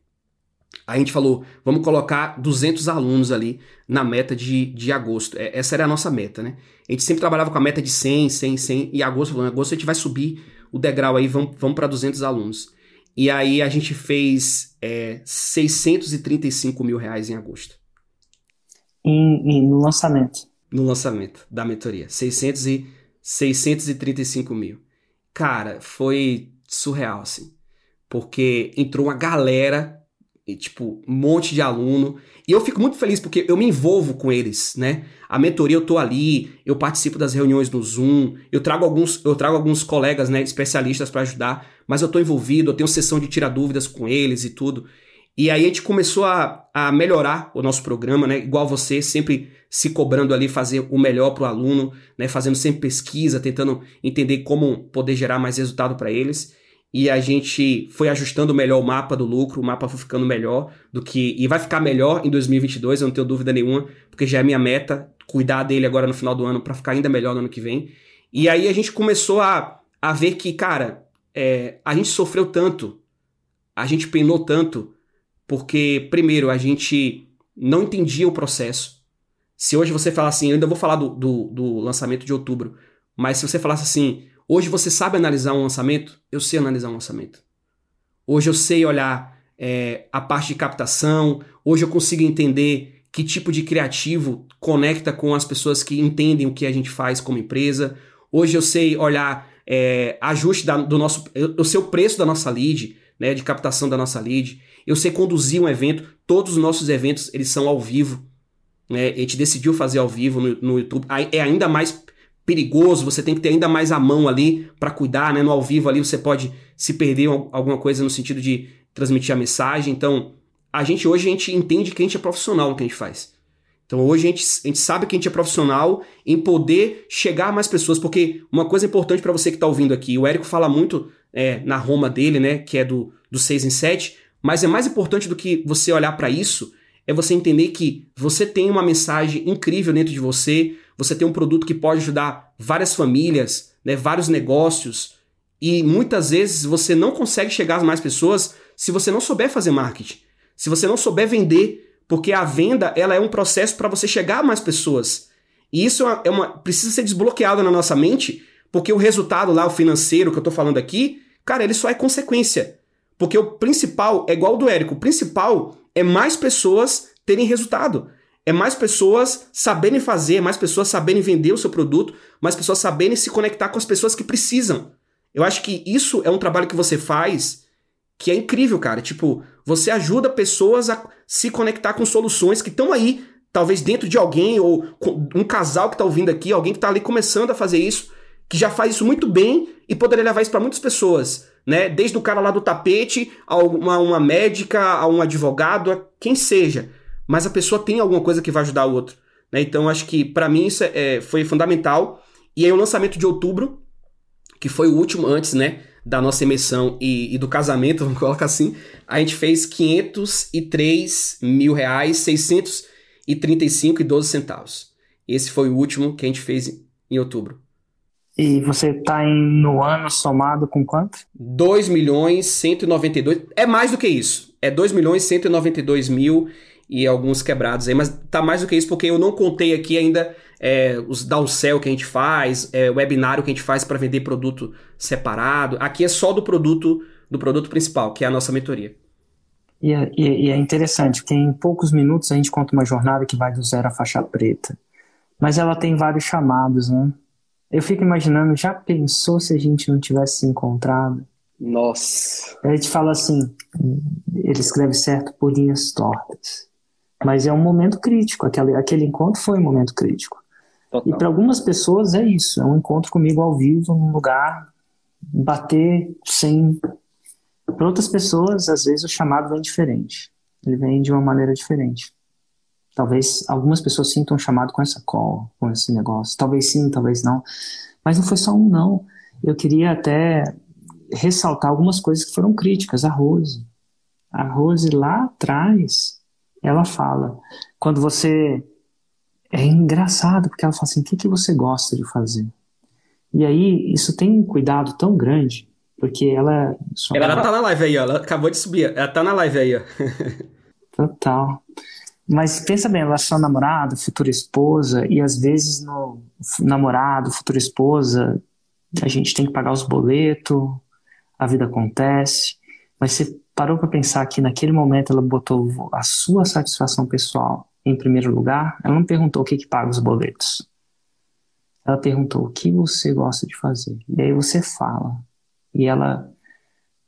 A gente falou, vamos colocar 200 alunos ali na meta de, de agosto. É, essa era a nossa meta, né? A gente sempre trabalhava com a meta de 100, 100, 100, e agosto, falando, agosto a gente vai subir o degrau aí, vamos, vamos para 200 alunos. E aí a gente fez é, 635 mil reais em agosto. Em, no lançamento? No lançamento da mentoria. 600 e, 635 mil. Cara, foi surreal, assim. Porque entrou uma galera e, tipo, um monte de aluno. E eu fico muito feliz porque eu me envolvo com eles, né? A mentoria eu tô ali, eu participo das reuniões no Zoom, eu trago alguns, eu trago alguns colegas, né, especialistas para ajudar, mas eu tô envolvido, eu tenho sessão de tirar dúvidas com eles e tudo. E aí a gente começou a, a melhorar o nosso programa, né? Igual você, sempre se cobrando ali fazer o melhor para o aluno, né? Fazendo sempre pesquisa, tentando entender como poder gerar mais resultado para eles e a gente foi ajustando melhor o mapa do lucro, o mapa foi ficando melhor do que e vai ficar melhor em 2022, eu não tenho dúvida nenhuma, porque já é minha meta cuidar dele agora no final do ano para ficar ainda melhor no ano que vem. E aí a gente começou a, a ver que, cara, é, a gente sofreu tanto, a gente penou tanto, porque, primeiro, a gente não entendia o processo. Se hoje você falar assim, eu ainda vou falar do, do, do lançamento de outubro, mas se você falasse assim, Hoje você sabe analisar um lançamento? Eu sei analisar um lançamento. Hoje eu sei olhar é, a parte de captação. Hoje eu consigo entender que tipo de criativo conecta com as pessoas que entendem o que a gente faz como empresa. Hoje eu sei olhar é, ajuste da, do nosso. Eu, eu sei o preço da nossa lead, né, de captação da nossa lead. Eu sei conduzir um evento. Todos os nossos eventos eles são ao vivo. Né? A gente decidiu fazer ao vivo no, no YouTube. É ainda mais perigoso, você tem que ter ainda mais a mão ali para cuidar, né? No ao vivo ali você pode se perder alguma coisa no sentido de transmitir a mensagem. Então, a gente hoje a gente entende que a gente é profissional no que a gente faz. Então hoje a gente, a gente sabe que a gente é profissional em poder chegar a mais pessoas, porque uma coisa importante para você que está ouvindo aqui, o Érico fala muito é, na Roma dele, né, que é do, do 6 em 7, mas é mais importante do que você olhar para isso, é você entender que você tem uma mensagem incrível dentro de você, você tem um produto que pode ajudar várias famílias, né, vários negócios, e muitas vezes você não consegue chegar às mais pessoas se você não souber fazer marketing, se você não souber vender, porque a venda ela é um processo para você chegar a mais pessoas. E isso é uma, é uma, precisa ser desbloqueado na nossa mente, porque o resultado lá, o financeiro que eu estou falando aqui, cara, ele só é consequência. Porque o principal é igual ao do Érico, o principal é mais pessoas terem resultado. É mais pessoas saberem fazer, mais pessoas saberem vender o seu produto, mais pessoas saberem se conectar com as pessoas que precisam. Eu acho que isso é um trabalho que você faz que é incrível, cara. Tipo, você ajuda pessoas a se conectar com soluções que estão aí, talvez dentro de alguém, ou um casal que está ouvindo aqui, alguém que está ali começando a fazer isso, que já faz isso muito bem e poderia levar isso para muitas pessoas. Né? Desde o cara lá do tapete, a uma, uma médica, a um advogado, a quem seja mas a pessoa tem alguma coisa que vai ajudar o outro. Né? Então, acho que para mim isso é, foi fundamental. E aí, o lançamento de outubro, que foi o último antes né, da nossa emissão e, e do casamento, vamos colocar assim, a gente fez 503 mil reais, 635 e 12 centavos. Esse foi o último que a gente fez em outubro. E você está no ano somado com quanto? 2 milhões 192. É mais do que isso. É 2 milhões 192 mil e alguns quebrados aí, mas tá mais do que isso porque eu não contei aqui ainda é, os downsell que a gente faz, é, webinário que a gente faz para vender produto separado. Aqui é só do produto do produto principal, que é a nossa mentoria. E é, e é interessante, porque em poucos minutos a gente conta uma jornada que vai do zero à faixa preta. Mas ela tem vários chamados, né? Eu fico imaginando, já pensou se a gente não tivesse se encontrado? Nossa. A gente fala assim, ele escreve certo por linhas tortas. Mas é um momento crítico, aquele, aquele encontro foi um momento crítico. Total. E para algumas pessoas é isso, é um encontro comigo ao vivo, num lugar, bater sem. Para outras pessoas, às vezes o chamado vem diferente. Ele vem de uma maneira diferente. Talvez algumas pessoas sintam um chamado com essa call, com esse negócio. Talvez sim, talvez não. Mas não foi só um não. Eu queria até ressaltar algumas coisas que foram críticas. A Rose. A Rose lá atrás, ela fala, quando você. É engraçado, porque ela fala assim: o que, que você gosta de fazer? E aí, isso tem um cuidado tão grande, porque ela. Ela, ela tá na live aí, ó. Ela acabou de subir. Ela tá na live aí, ó. Total. Mas pensa bem, ela é sua namorada, futura esposa, e às vezes no namorado, futura esposa, a gente tem que pagar os boletos, a vida acontece. Mas você parou para pensar que naquele momento ela botou a sua satisfação pessoal em primeiro lugar? Ela não perguntou o que, que paga os boletos. Ela perguntou o que você gosta de fazer. E aí você fala. E ela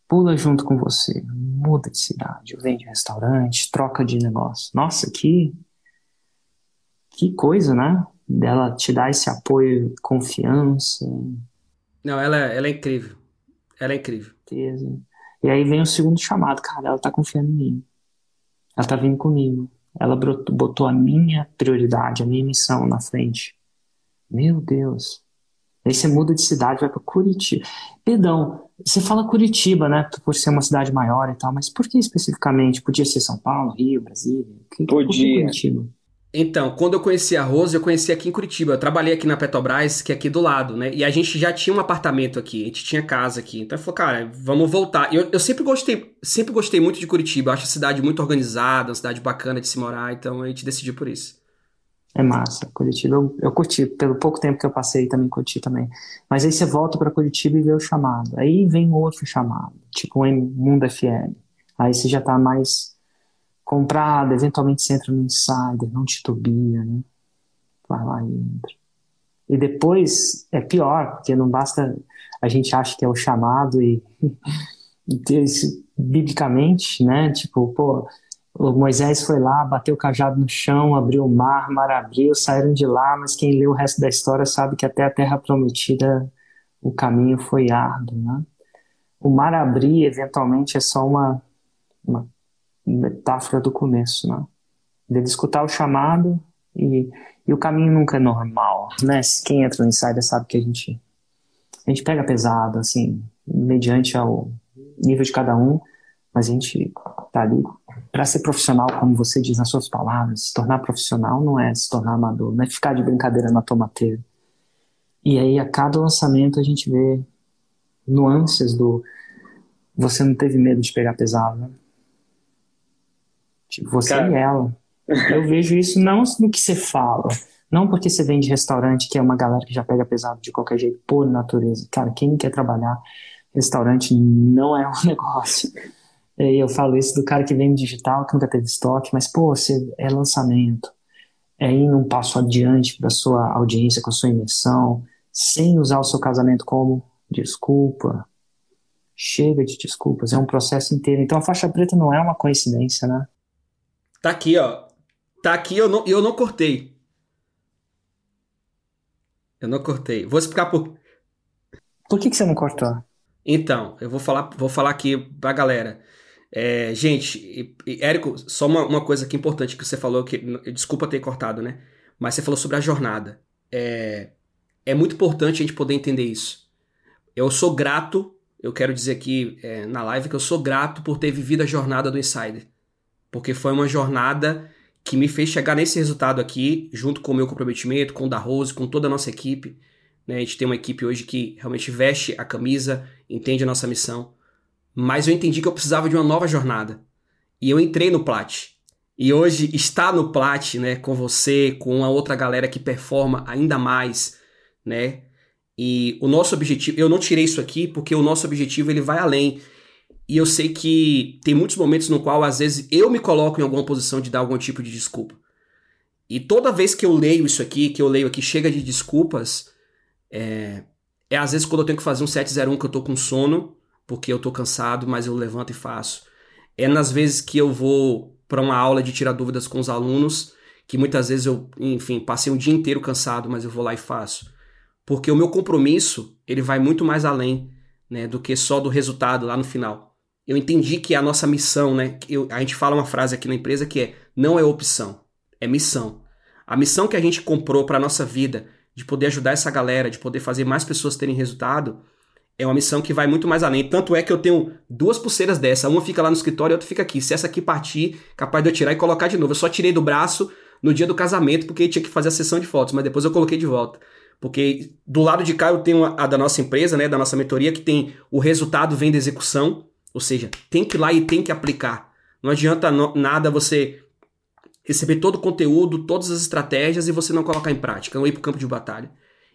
pula junto com você, muda de cidade, vende restaurante, troca de negócio. Nossa, que que coisa, né? Dela te dar esse apoio, confiança. Não, ela, ela é incrível. Ela é incrível. E aí vem o segundo chamado, cara, ela tá confiando em mim. Ela tá vindo comigo. Ela botou a minha prioridade, a minha missão na frente. Meu Deus. Aí você muda de cidade, vai para Curitiba. Perdão, você fala Curitiba, né? Por ser uma cidade maior e tal, mas por que especificamente? Podia ser São Paulo, Rio, Brasília? Que, Podia. Curitiba? Então, quando eu conheci a Rose, eu conheci aqui em Curitiba. Eu trabalhei aqui na Petrobras, que é aqui do lado, né? E a gente já tinha um apartamento aqui, a gente tinha casa aqui. Então eu falei, cara, vamos voltar. Eu, eu sempre gostei, sempre gostei muito de Curitiba. Eu acho a cidade muito organizada, uma cidade bacana de se morar, então a gente decidiu por isso. É massa. Curitiba eu, eu curti. Pelo pouco tempo que eu passei, também curti também. Mas aí você volta para Curitiba e vê o chamado. Aí vem outro chamado, tipo um Mundo FM. Aí você já tá mais comprado, eventualmente você entra no Insider, não titubia, né? Vai lá e entra. E depois é pior, porque não basta a gente acha que é o chamado e, e biblicamente, né? Tipo, pô, o Moisés foi lá, bateu o cajado no chão, abriu o mar, mar abriu, saíram de lá, mas quem lê o resto da história sabe que até a terra prometida o caminho foi árduo, né? O mar abrir, eventualmente, é só uma, uma metáfora do começo, né? De escutar o chamado e, e o caminho nunca é normal, né? Quem entra no Insider sabe que a gente, a gente pega pesado, assim, mediante ao nível de cada um, mas a gente tá ali para ser profissional, como você diz nas suas palavras, se tornar profissional não é se tornar amador, não é ficar de brincadeira na tomateira. E aí, a cada lançamento, a gente vê nuances do. Você não teve medo de pegar pesado, né? Tipo, você Cara. e ela. Eu vejo isso não no que você fala, não porque você vem de restaurante, que é uma galera que já pega pesado de qualquer jeito, por natureza. Cara, quem quer trabalhar restaurante não é um negócio. E eu falo isso do cara que vem digital, que nunca teve estoque, mas, pô, você é lançamento. É ir um passo adiante para sua audiência, com a sua imersão, sem usar o seu casamento como desculpa. Chega de desculpas, é um processo inteiro. Então a faixa preta não é uma coincidência, né? Tá aqui, ó. Tá aqui, eu não, eu não cortei. Eu não cortei. Vou explicar por. Por que, que você não cortou? Então, eu vou falar, vou falar aqui pra galera. É, gente, Érico, só uma, uma, coisa aqui importante que você falou, que desculpa ter cortado, né? Mas você falou sobre a jornada. É, é muito importante a gente poder entender isso. Eu sou grato, eu quero dizer aqui é, na live que eu sou grato por ter vivido a jornada do Insider. Porque foi uma jornada que me fez chegar nesse resultado aqui, junto com o meu comprometimento, com o da Rose, com toda a nossa equipe. Né? A gente tem uma equipe hoje que realmente veste a camisa, entende a nossa missão mas eu entendi que eu precisava de uma nova jornada. E eu entrei no Plat. E hoje está no Plat, né, com você, com a outra galera que performa ainda mais, né? E o nosso objetivo, eu não tirei isso aqui porque o nosso objetivo ele vai além. E eu sei que tem muitos momentos no qual às vezes eu me coloco em alguma posição de dar algum tipo de desculpa. E toda vez que eu leio isso aqui, que eu leio aqui chega de desculpas, é, é às vezes quando eu tenho que fazer um 701 que eu tô com sono porque eu tô cansado, mas eu levanto e faço. É nas vezes que eu vou para uma aula de tirar dúvidas com os alunos, que muitas vezes eu, enfim, passei um dia inteiro cansado, mas eu vou lá e faço. Porque o meu compromisso, ele vai muito mais além, né, do que só do resultado lá no final. Eu entendi que a nossa missão, né, eu, a gente fala uma frase aqui na empresa que é não é opção, é missão. A missão que a gente comprou para nossa vida, de poder ajudar essa galera, de poder fazer mais pessoas terem resultado, é uma missão que vai muito mais além. Tanto é que eu tenho duas pulseiras dessa. Uma fica lá no escritório e outra fica aqui. Se essa aqui partir, capaz de eu tirar e colocar de novo. Eu só tirei do braço no dia do casamento porque tinha que fazer a sessão de fotos, mas depois eu coloquei de volta. Porque do lado de cá eu tenho a, a da nossa empresa, né, da nossa mentoria, que tem o resultado vem da execução, ou seja, tem que ir lá e tem que aplicar. Não adianta no, nada você receber todo o conteúdo, todas as estratégias e você não colocar em prática, não ir para o campo de batalha.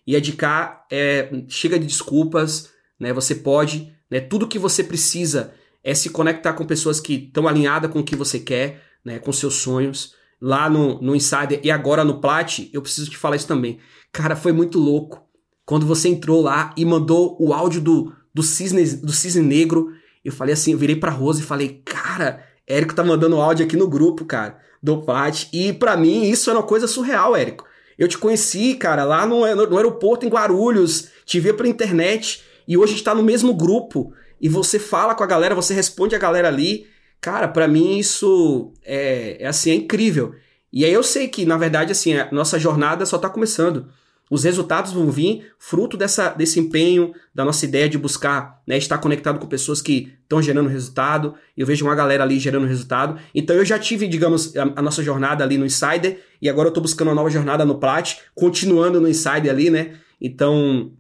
E a de cá é, chega de desculpas, né? Você pode, né? Tudo que você precisa é se conectar com pessoas que estão alinhadas com o que você quer, né? Com seus sonhos. Lá no, no Insider e agora no Plat, eu preciso te falar isso também. Cara, foi muito louco. Quando você entrou lá e mandou o áudio do, do, cisne, do cisne negro, eu falei assim, eu virei pra Rose e falei, cara, Érico tá mandando áudio aqui no grupo, cara do Pat. E para mim isso era uma coisa surreal, Érico. Eu te conheci, cara, lá no, no aeroporto em Guarulhos, te vi pela internet e hoje a gente tá no mesmo grupo e você fala com a galera, você responde a galera ali. Cara, para mim isso é, é assim, é incrível. E aí eu sei que, na verdade, assim, a nossa jornada só tá começando. Os resultados vão vir fruto dessa, desse empenho, da nossa ideia de buscar né, estar conectado com pessoas que estão gerando resultado. Eu vejo uma galera ali gerando resultado. Então eu já tive, digamos, a, a nossa jornada ali no Insider e agora eu estou buscando uma nova jornada no Plat, continuando no Insider ali, né? Então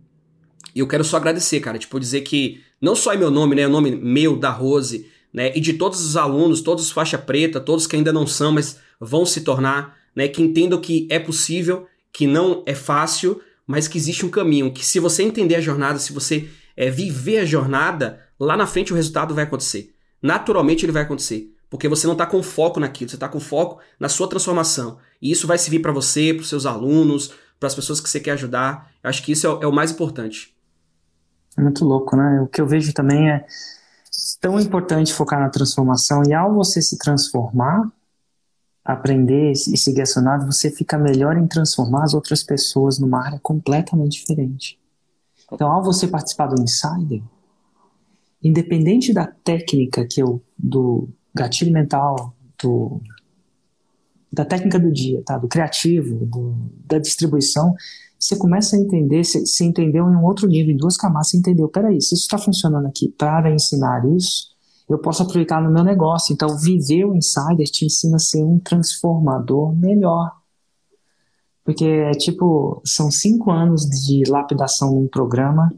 eu quero só agradecer, cara. Tipo, dizer que não só é meu nome, né? É o nome meu, da Rose, né? E de todos os alunos, todos os faixa preta, todos que ainda não são, mas vão se tornar, né? Que entendam que é possível que não é fácil, mas que existe um caminho, que se você entender a jornada, se você é, viver a jornada, lá na frente o resultado vai acontecer. Naturalmente ele vai acontecer, porque você não está com foco naquilo, você está com foco na sua transformação. E isso vai servir para você, para seus alunos, para as pessoas que você quer ajudar. Eu acho que isso é o, é o mais importante. É muito louco, né? O que eu vejo também é tão importante focar na transformação e ao você se transformar, aprender e seguir a jornada, você fica melhor em transformar as outras pessoas numa área completamente diferente. Então, ao você participar do Insider, independente da técnica que eu, do gatilho mental, do, da técnica do dia, tá? do criativo, do, da distribuição, você começa a entender, você, entendeu em um outro nível, em duas camadas, você entendeu, peraí, se isso está funcionando aqui para ensinar isso, eu posso aplicar no meu negócio. Então, viver o insider te ensina a ser um transformador melhor. Porque é tipo, são cinco anos de lapidação num programa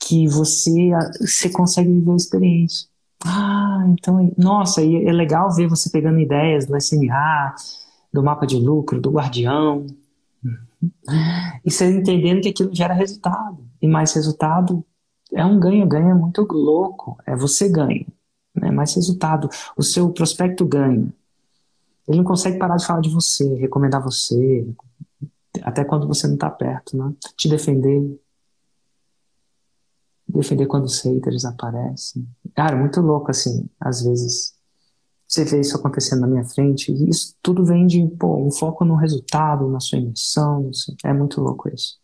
que você, você consegue viver a experiência. Ah, então, nossa, e é legal ver você pegando ideias do SMA, do mapa de lucro, do guardião, e você entendendo que aquilo gera resultado. E mais resultado é um ganha-ganha muito louco. É você ganha, né? mais resultado. O seu prospecto ganha. Ele não consegue parar de falar de você, recomendar você, até quando você não está perto, né? Te defender. Defender quando os haters aparecem. Cara, muito louco, assim, às vezes. Você vê isso acontecendo na minha frente, e isso tudo vem de pô, um foco no resultado, na sua emissão, é muito louco isso.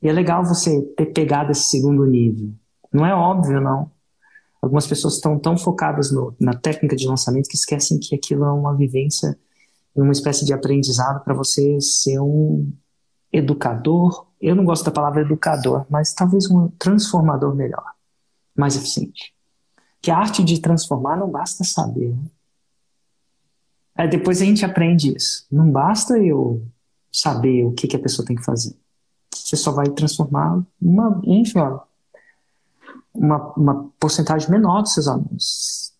E é legal você ter pegado esse segundo nível. Não é óbvio, não. Algumas pessoas estão tão focadas no, na técnica de lançamento que esquecem que aquilo é uma vivência, uma espécie de aprendizado para você ser um educador. Eu não gosto da palavra educador, mas talvez um transformador melhor, mais eficiente. Que a arte de transformar não basta saber. Né? Aí depois a gente aprende isso. Não basta eu saber o que, que a pessoa tem que fazer você só vai transformar uma, enfim, ó, uma, uma porcentagem menor dos seus alunos.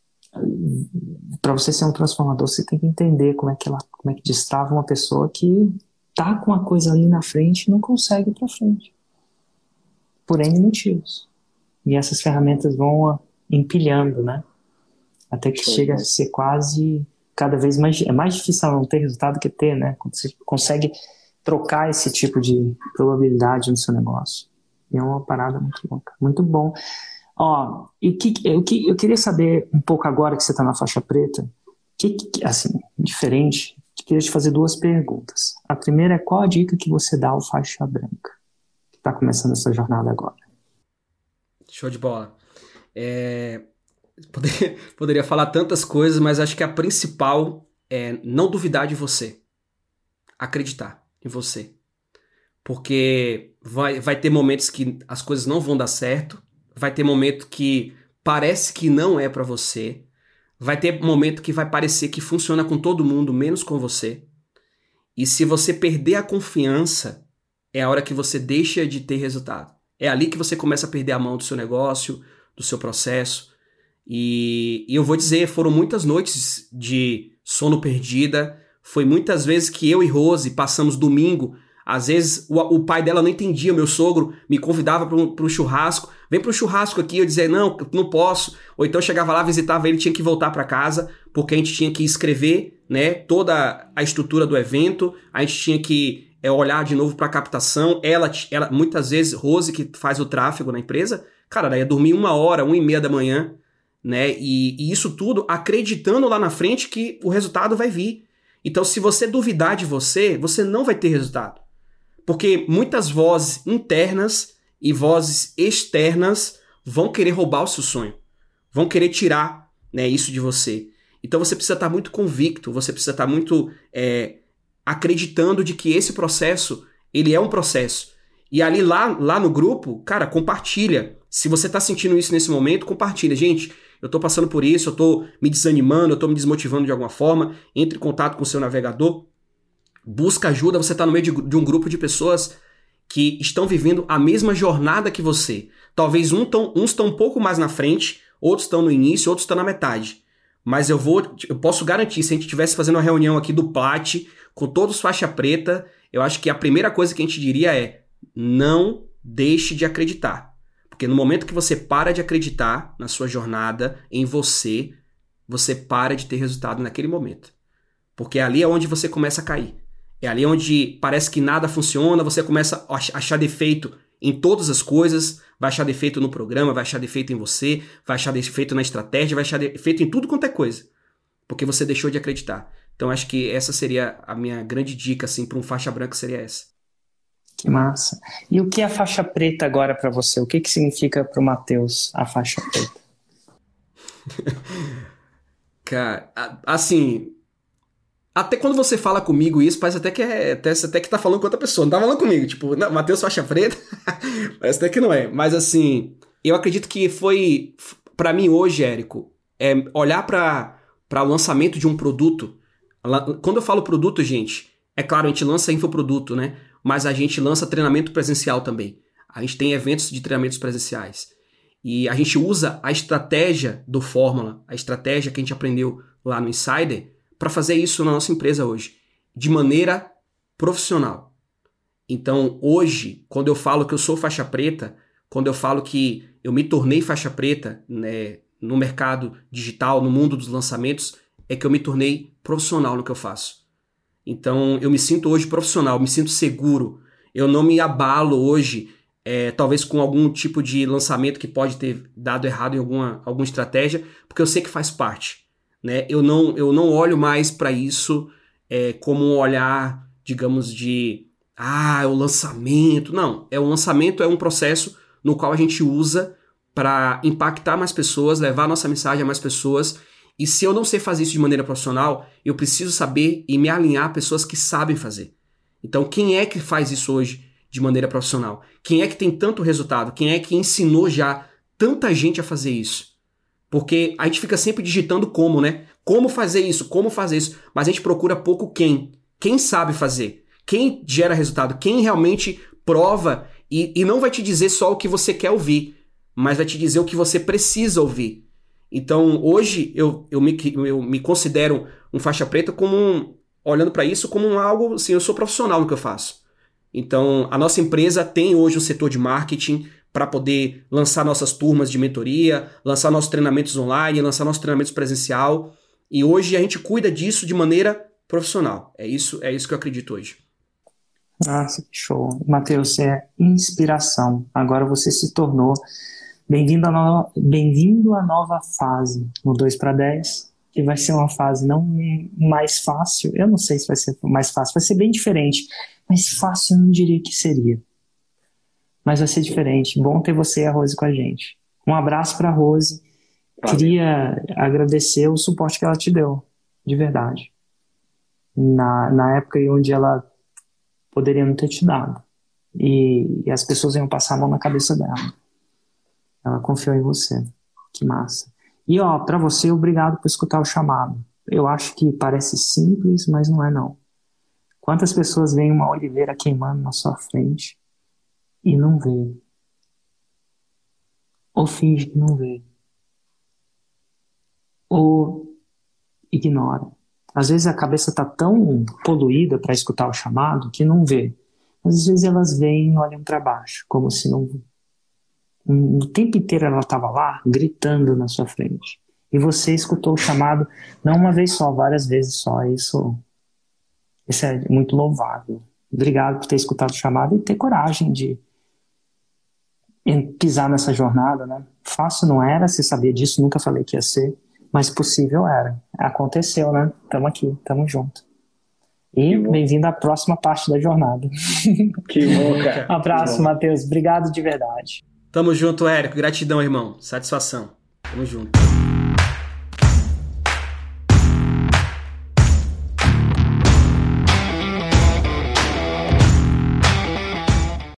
Para você ser um transformador, você tem que entender como é que ela, como é que destrava uma pessoa que tá com a coisa ali na frente e não consegue ir para frente. Por N motivos. E essas ferramentas vão empilhando, né? Até que chega a ser quase cada vez mais é mais difícil não ter resultado que ter, né? Quando você consegue trocar esse tipo de probabilidade no seu negócio. E é uma parada muito louca. Muito bom. Ó, e o que, eu, que, eu queria saber um pouco agora que você está na faixa preta, que, assim, diferente, queria te fazer duas perguntas. A primeira é qual a dica que você dá ao faixa branca, que está começando essa jornada agora? Show de bola. É, poderia, poderia falar tantas coisas, mas acho que a principal é não duvidar de você. Acreditar em você. Porque vai, vai ter momentos que as coisas não vão dar certo, vai ter momento que parece que não é para você, vai ter momento que vai parecer que funciona com todo mundo, menos com você. E se você perder a confiança, é a hora que você deixa de ter resultado. É ali que você começa a perder a mão do seu negócio, do seu processo. E, e eu vou dizer, foram muitas noites de sono perdida. Foi muitas vezes que eu e Rose passamos domingo. Às vezes o, o pai dela não entendia, meu sogro me convidava para um, churrasco. Vem para o churrasco aqui, eu dizia, não, não posso. Ou então chegava lá, visitava ele, tinha que voltar para casa, porque a gente tinha que escrever né, toda a estrutura do evento, a gente tinha que é, olhar de novo para a captação. Ela, ela, muitas vezes, Rose, que faz o tráfego na empresa, cara, ela ia dormir uma hora, uma e meia da manhã, né? E, e isso tudo acreditando lá na frente que o resultado vai vir. Então, se você duvidar de você, você não vai ter resultado. Porque muitas vozes internas e vozes externas vão querer roubar o seu sonho, vão querer tirar né, isso de você. Então você precisa estar muito convicto, você precisa estar muito é, acreditando de que esse processo ele é um processo. E ali lá, lá no grupo, cara, compartilha. Se você está sentindo isso nesse momento, compartilha. Gente, eu estou passando por isso, eu estou me desanimando, eu estou me desmotivando de alguma forma. Entre em contato com o seu navegador, busca ajuda. Você está no meio de, de, um grupo de pessoas que estão vivendo a mesma jornada que você. Talvez um tão, uns estão um pouco mais na frente, outros estão no início, outros estão na metade. Mas eu vou, eu posso garantir, se a gente estivesse fazendo uma reunião aqui do Plat, com todos faixa preta, eu acho que a primeira coisa que a gente diria é: não deixe de acreditar. Porque no momento que você para de acreditar na sua jornada, em você, você para de ter resultado naquele momento. Porque ali é onde você começa a cair. É ali onde parece que nada funciona, você começa a achar defeito em todas as coisas, vai achar defeito no programa, vai achar defeito em você, vai achar defeito na estratégia, vai achar defeito em tudo quanto é coisa. Porque você deixou de acreditar. Então acho que essa seria a minha grande dica assim para um faixa branca seria essa. Que massa. E o que é a faixa preta agora para você? O que que significa para o Matheus a faixa preta? Cara, assim, até quando você fala comigo isso, parece até que é, até, até que tá falando com outra pessoa, não tá falando comigo, tipo, Matheus faixa preta, parece até que não é. Mas assim, eu acredito que foi para mim hoje, Érico, é olhar para o lançamento de um produto quando eu falo produto, gente, é claro, a gente lança infoproduto, né? Mas a gente lança treinamento presencial também. A gente tem eventos de treinamentos presenciais. E a gente usa a estratégia do Fórmula, a estratégia que a gente aprendeu lá no Insider, para fazer isso na nossa empresa hoje, de maneira profissional. Então, hoje, quando eu falo que eu sou faixa preta, quando eu falo que eu me tornei faixa preta né, no mercado digital, no mundo dos lançamentos, é que eu me tornei profissional no que eu faço. Então eu me sinto hoje profissional, me sinto seguro. Eu não me abalo hoje, é, talvez com algum tipo de lançamento que pode ter dado errado em alguma, alguma estratégia, porque eu sei que faz parte. Né? Eu, não, eu não olho mais para isso é, como um olhar, digamos, de ah, é o lançamento. Não, é o lançamento é um processo no qual a gente usa para impactar mais pessoas, levar nossa mensagem a mais pessoas e se eu não sei fazer isso de maneira profissional, eu preciso saber e me alinhar a pessoas que sabem fazer. Então, quem é que faz isso hoje de maneira profissional? Quem é que tem tanto resultado? Quem é que ensinou já tanta gente a fazer isso? Porque a gente fica sempre digitando como, né? Como fazer isso? Como fazer isso? Mas a gente procura pouco quem. Quem sabe fazer? Quem gera resultado? Quem realmente prova e, e não vai te dizer só o que você quer ouvir, mas vai te dizer o que você precisa ouvir. Então, hoje, eu, eu, me, eu me considero um faixa preta como um, olhando para isso como um algo, assim, eu sou profissional no que eu faço. Então, a nossa empresa tem hoje um setor de marketing para poder lançar nossas turmas de mentoria, lançar nossos treinamentos online, lançar nossos treinamentos presencial. E hoje a gente cuida disso de maneira profissional. É isso, é isso que eu acredito hoje. Nossa, que show. Matheus, você é inspiração. Agora você se tornou Bem-vindo à no... Bem à nova fase no 2 para 10, que vai ser uma fase não mais fácil, eu não sei se vai ser mais fácil, vai ser bem diferente, mas fácil eu não diria que seria. Mas vai ser diferente. Bom ter você e a Rose com a gente. Um abraço para a Rose. Valeu. Queria agradecer o suporte que ela te deu, de verdade. na, na época onde ela poderia não ter te dado. E, e, as pessoas iam passar a mão na cabeça dela. Ela confiou em você. Que massa. E ó, para você, obrigado por escutar o chamado. Eu acho que parece simples, mas não é não. Quantas pessoas veem uma oliveira queimando na sua frente e não vê? Ou finge que não vê? Ou ignora? Às vezes a cabeça está tão poluída para escutar o chamado que não vê. Às vezes elas vêm e olham para baixo, como se não. O tempo inteiro ela estava lá, gritando na sua frente. E você escutou o chamado não uma vez só, várias vezes só. Isso, isso é muito louvável. Obrigado por ter escutado o chamado e ter coragem de pisar nessa jornada, né? Fácil não era, você sabia disso, nunca falei que ia ser mas possível era. Aconteceu, né? Estamos aqui, estamos junto. E bem-vindo à próxima parte da jornada. Que um abraço, Matheus. Obrigado de verdade. Tamo junto, Érico. Gratidão, irmão. Satisfação. Tamo junto.